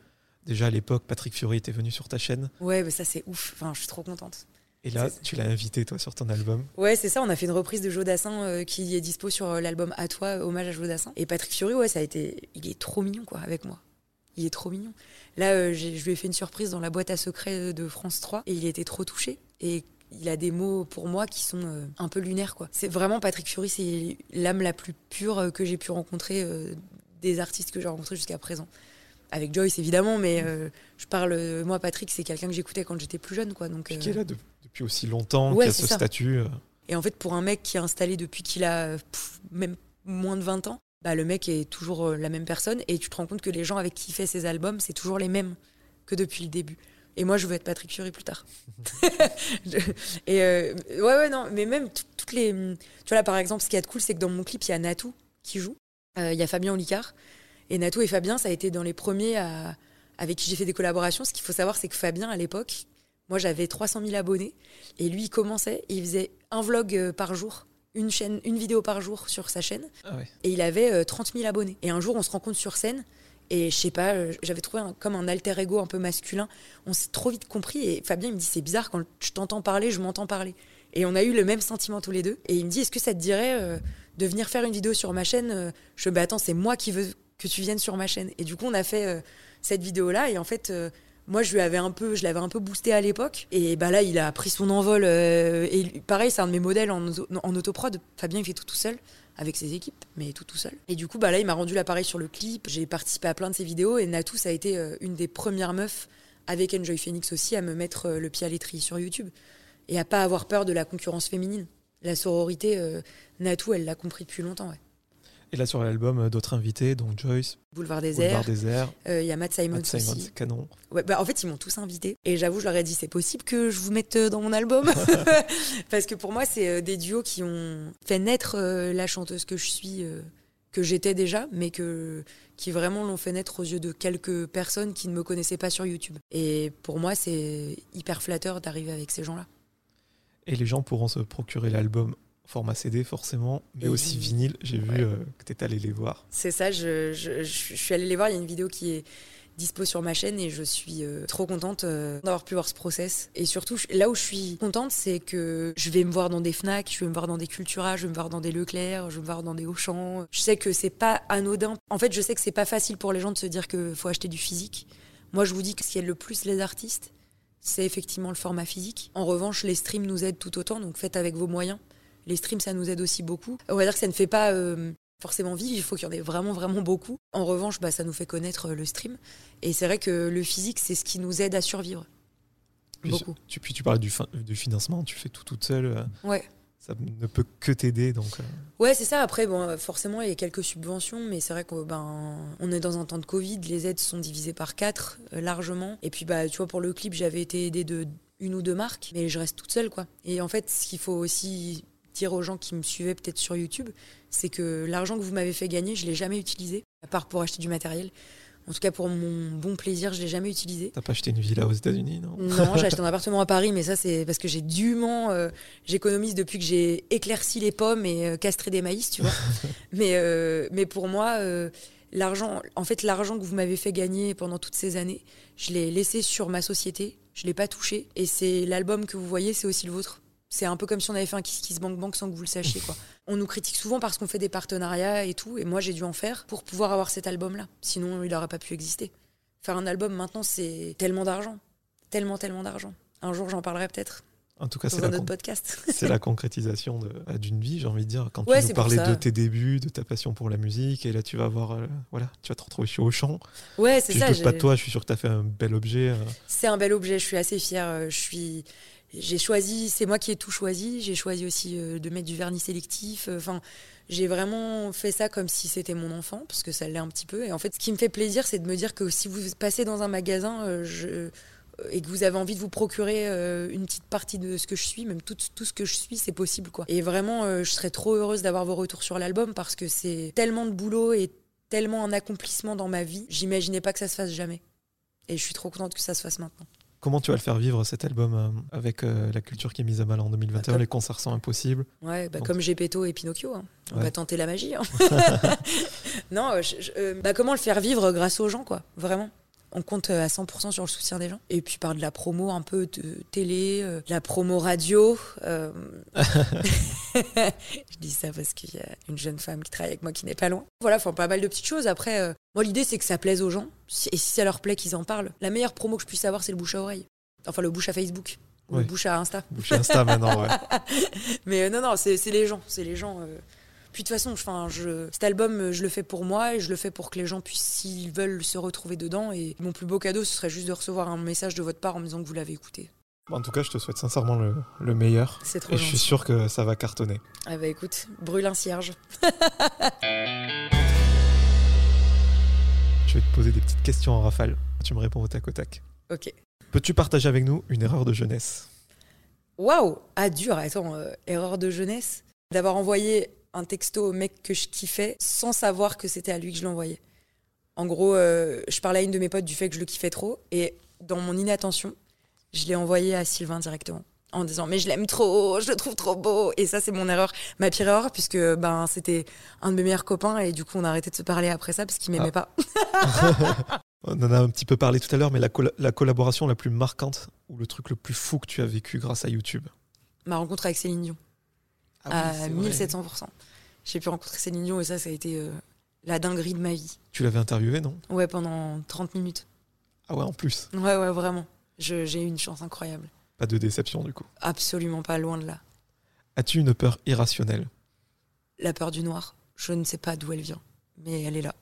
Déjà à l'époque, Patrick Fiori était venu sur ta chaîne Ouais, mais ça, c'est ouf. Enfin, je suis trop contente. et là, tu l'as invité toi sur ton album. Ouais, c'est ça. On a fait une reprise de Jodassin euh, qui est dispo sur euh, l'album À toi, hommage à Jodassin. Et Patrick Fiori, ouais, ça a été. Il est trop mignon, quoi, avec moi. Il est trop mignon. Là, euh, je lui ai fait une surprise dans la boîte à secrets de France 3 et il était trop touché. Et il a des mots pour moi qui sont euh, un peu lunaires, quoi. C'est vraiment Patrick Fiori, c'est l'âme la plus pure que j'ai pu rencontrer euh, des artistes que j'ai rencontrés jusqu'à présent. Avec Joyce, évidemment, mais euh, je parle. euh, moi, Patrick, c'est quelqu'un que j'écoutais quand j'étais plus jeune, quoi. Donc, euh, qui est là de- depuis aussi longtemps, Ouais, qui a ce ça. statut. et en fait, pour un mec qui est installé depuis qu'il a pff, même moins de 20 ans, bah, le mec est toujours la même personne. Et tu te rends compte que les gens avec qui il fait ses albums, c'est toujours les mêmes que depuis le début. Et moi, je veux être Patrick Fury plus tard. Je- et euh, ouais, ouais, non, mais même tout- toutes les. Tu vois, là, par exemple, ce qui est cool, c'est que dans mon clip, il y a Natou qui joue. Il y a Fabien Olicard. Et Natou et Fabien, ça a été dans les premiers à- avec qui j'ai fait des collaborations. Ce qu'il faut savoir, c'est que Fabien, à l'époque, moi, j'avais 300 000 abonnés. Et lui, il commençait, il faisait un vlog euh, par jour, une, chaîne, une vidéo par jour sur sa chaîne. Ah ouais. Et il avait euh, 30 000 abonnés. Et un jour, on se rencontre sur scène. Et je sais pas, euh, j'avais trouvé un- comme un alter ego un peu masculin. On s'est trop vite compris. Et Fabien il me dit c'est bizarre quand je t'entends parler, je m'entends parler. Et on a eu le même sentiment tous les deux. Et il me dit est-ce que ça te dirait euh, de venir faire une vidéo sur ma chaîne Euh, Je fais bah attends c'est moi qui veux que tu viennes sur ma chaîne. Et du coup on a fait euh, cette vidéo là. Et en fait euh, moi je lui avais un peu, je l'avais un peu boosté à l'époque. Et bah là il a pris son envol. euh, et pareil c'est un de mes modèles en, en autoprod. Fabien il fait tout tout seul avec ses équipes, mais tout tout seul. Et du coup, bah là, il m'a rendu l'appareil sur le clip. J'ai participé à plein de ses vidéos et Natou, ça a été une des premières meufs avec Enjoy Phoenix aussi à me mettre le pied à l'étrier sur YouTube et à pas avoir peur de la concurrence féminine. La sororité, Natou, elle l'a compris depuis longtemps. Ouais. Et là sur l'album, euh, d'autres invités, donc Joyce, Boulevard des Boulevard Airs. des Airs, Euh, Il y a Matt Simon Matt Simon, aussi. canon. Ouais, bah, en fait, ils m'ont tous invité. Et j'avoue, je leur ai dit, c'est possible que je vous mette euh, dans mon album? Parce que pour moi, c'est euh, des duos qui ont fait naître la chanteuse que je suis, que j'étais déjà, mais que, qui vraiment l'ont fait naître aux yeux de quelques personnes qui ne me connaissaient pas sur YouTube. Et pour moi, c'est hyper flatteur d'arriver avec ces gens-là. Et les gens pourront se procurer l'album format CD forcément, mais aussi vinyle. J'ai vu euh, que tu étais allé les voir. C'est ça, je, je- je suis allée les voir. Il y a une vidéo qui est dispo sur ma chaîne et je suis euh, trop contente euh, d'avoir pu voir ce process. Et surtout, je- là où je suis contente, c'est que je vais me voir dans des Fnac, je vais me voir dans des Cultura, je vais me voir dans des Leclerc, je vais me voir dans des Auchan. Je sais que c'est pas anodin. En fait, je sais que c'est pas facile pour les gens de se dire qu'il faut acheter du physique. Moi, je vous dis que ce qui aide le plus les artistes, c'est effectivement le format physique. En revanche, les streams nous aident tout autant, donc faites avec vos moyens. Les streams, ça nous aide aussi beaucoup. On va dire que ça ne fait pas euh, forcément vivre, il faut qu'il y en ait vraiment, vraiment beaucoup. En revanche, bah, ça nous fait connaître euh, le stream. Et c'est vrai que le physique, c'est ce qui nous aide à survivre. Puis, Beaucoup. Tu, puis tu parlais du, fin- du financement, tu fais tout toute seule. euh, Ouais. Ça ne peut que t'aider. Donc, Ouais, c'est ça. Après, bon, forcément, il y a quelques subventions, mais c'est vrai qu'on ben, on est dans un temps de Covid. Les aides sont divisées par quatre, euh, largement. Et puis, bah, tu vois, pour le clip, j'avais été aidée de une ou deux marques, mais je reste toute seule, quoi. Et en fait, ce qu'il faut aussi dire aux gens qui me suivaient peut-être sur YouTube, c'est que l'argent que vous m'avez fait gagner, je l'ai jamais utilisé, à part pour acheter du matériel. En tout cas, pour mon bon plaisir, je l'ai jamais utilisé. t'as pas acheté une villa aux États-Unis, non? Non, j'ai acheté un appartement à Paris, mais ça, c'est parce que j'ai dûment. euh, J'économise depuis que j'ai éclairci les pommes et euh, castré des maïs, tu vois. mais, euh, mais pour moi, l'argent, en fait, l'argent que vous m'avez fait gagner pendant toutes ces années, je l'ai laissé sur ma société, je l'ai pas touché. Et c'est l'album que vous voyez, c'est aussi le vôtre. C'est un peu comme si on avait fait un Kiss Kiss Bank Bank sans que vous le sachiez, quoi. On nous critique souvent parce qu'on fait des partenariats et tout, et moi j'ai dû en faire pour pouvoir avoir cet album-là. Sinon, il n'aurait pas pu exister. Faire un album maintenant, c'est tellement d'argent. Tellement, tellement d'argent. Un jour, j'en parlerai peut-être En tout cas, c'est la, podcast. c'est la concrétisation euh, d'une vie, j'ai envie de dire. Quand Ouais, tu nous parlais de tes débuts, de ta passion pour la musique, et là tu vas voir, euh, voilà, tu vas te retrouver chez Auchan. Ouais, c'est je ça. doute pas de toi, je suis sûr que tu as fait un bel objet. euh, C'est un bel objet, je suis assez fière. euh, Je suis. J'ai choisi, c'est moi qui ai tout choisi. J'ai choisi aussi euh, de mettre du vernis sélectif. euh, Enfin, j'ai vraiment fait ça comme si c'était mon enfant, parce que ça l'est un petit peu. Et en fait, ce qui me fait plaisir, c'est de me dire que si vous passez dans un magasin euh, et que vous avez envie de vous procurer une petite partie de ce que je suis, même tout, tout ce que je suis, c'est possible, quoi. Et vraiment, je serais trop heureuse d'avoir vos retours sur l'album parce que c'est tellement de boulot et tellement un accomplissement dans ma vie. J'imaginais pas que ça se fasse jamais. Et je suis trop contente que ça se fasse maintenant. Comment tu vas le faire vivre cet album euh, avec euh, la culture qui est mise à mal en 2021 Bah, comme- Les concerts sont impossibles. Ouais, bah Donc- comme Gepetto et Pinocchio. hein. On Ouais. va tenter la magie. hein. non, je- je- euh, bah comment le faire vivre grâce aux gens, quoi. Vraiment? On compte euh, à 100% sur le soutien des gens. Et puis par de la promo un peu de télé, euh, la promo radio. euh, je dis ça parce qu'il y a une jeune femme qui travaille avec moi qui n'est pas loin. Voilà, enfin pas mal de petites choses. Après, euh, moi l'idée c'est que ça plaise aux gens. Et si ça leur plaît, qu'ils en parlent. La meilleure promo que je puisse avoir, c'est le bouche à oreille. Enfin, le bouche à Facebook. Ou le bouche à Insta. Bouche Insta maintenant, ouais. Mais non, non, c'est les gens. C'est les gens. Puis de toute façon, enfin, je, cet album, je le fais pour moi et je le fais pour que les gens puissent, s'ils veulent, se retrouver dedans. Et mon plus beau cadeau, ce serait juste de recevoir un message de votre part en me disant que vous l'avez écouté. En tout cas, je te souhaite sincèrement le, le meilleur. C'est trop Et je suis gentil. sûr que ça va cartonner. Ah bah écoute, brûle un cierge. Je vais te poser des petites questions en rafale. Tu me réponds au tac au tac. Ok. Peux-tu partager avec nous une erreur de jeunesse? Waouh Ah dur, attends, euh, erreur de jeunesse? D'avoir envoyé un texto au mec que je kiffais sans savoir que c'était à lui que je l'envoyais. En gros, euh, je parlais à une de mes potes du fait que je le kiffais trop et dans mon inattention, je l'ai envoyé à Sylvain directement en disant mais je l'aime trop, je le trouve trop beau et ça c'est mon erreur, ma pire erreur puisque ben c'était un de mes meilleurs copains et du coup on a arrêté de se parler après ça parce qu'il m'aimait pas. On en a un petit peu parlé tout à l'heure, mais la, la collaboration la plus marquante ou le truc le plus fou que tu as vécu grâce à YouTube? Ma rencontre avec Céline Dion. Ah à 1700%. J'ai pu rencontrer Céline Dion et ça, ça a été euh, la dinguerie de ma vie. Tu l'avais interviewé, non? Ouais, pendant 30 minutes. Ah ouais, en plus. Ouais, ouais, vraiment. Je- J'ai eu une chance incroyable. Pas de déception du coup. Absolument pas loin de là. As-tu une peur irrationnelle? La peur du noir, je ne sais pas d'où elle vient, mais elle est là.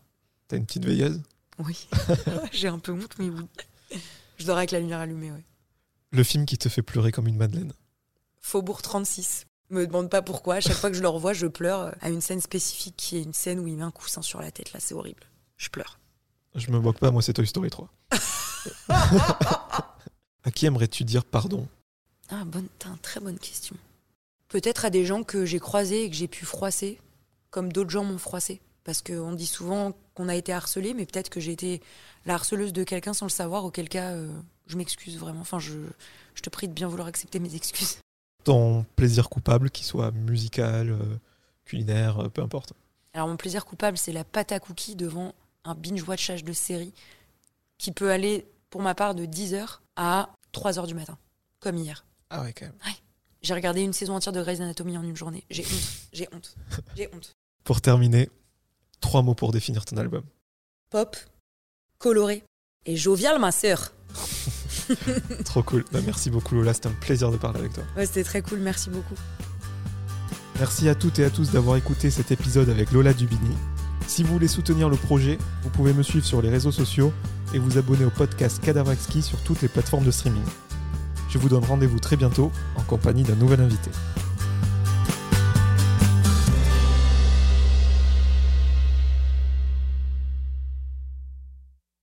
T'as une petite veilleuse? Oui. J'ai un peu honte, mais oui. Je dors avec la lumière allumée, ouais. Le film qui te fait pleurer comme une madeleine? Faubourg 36. Me demande pas pourquoi. À chaque fois que je le revois, je pleure euh, à une scène spécifique qui est une scène où il met un coussin sur la tête. Là, c'est horrible. Je pleure. Je me moque pas, moi c'est Toy Story 3. à qui aimerais-tu dire pardon? Ah, bonne, t'as une très bonne question. Peut-être à des gens que j'ai croisés et que j'ai pu froisser, comme d'autres gens m'ont froissé. Parce qu'on dit souvent qu'on a été harcelé, mais peut-être que j'ai été la harceleuse de quelqu'un sans le savoir, auquel cas euh, je m'excuse vraiment. Enfin, je, je te prie de bien vouloir accepter mes excuses. Ton plaisir coupable, qu'il soit musical, euh, culinaire, euh, peu importe. Alors, mon plaisir coupable, c'est la pâte à cookies devant un binge-watchage de série qui peut aller, pour ma part, de 10h à 3h du matin, comme hier. Ah ouais, quand même. J'ai regardé une saison entière de Grey's Anatomy en une journée. J'ai honte, j'ai honte, j'ai honte. Pour terminer, trois mots pour définir ton album. Pop, coloré et jovial, ma sœur. Trop cool. Bah, merci beaucoup Lola, c'était un plaisir de parler avec toi. Ouais, c'était très cool, merci beaucoup. Merci à toutes et à tous d'avoir écouté cet épisode avec Lola Dubini. Si vous voulez soutenir le projet, vous pouvez me suivre sur les réseaux sociaux et vous abonner au podcast Cadavre Exquis sur toutes les plateformes de streaming. Je vous donne rendez-vous très bientôt en compagnie d'un nouvel invité.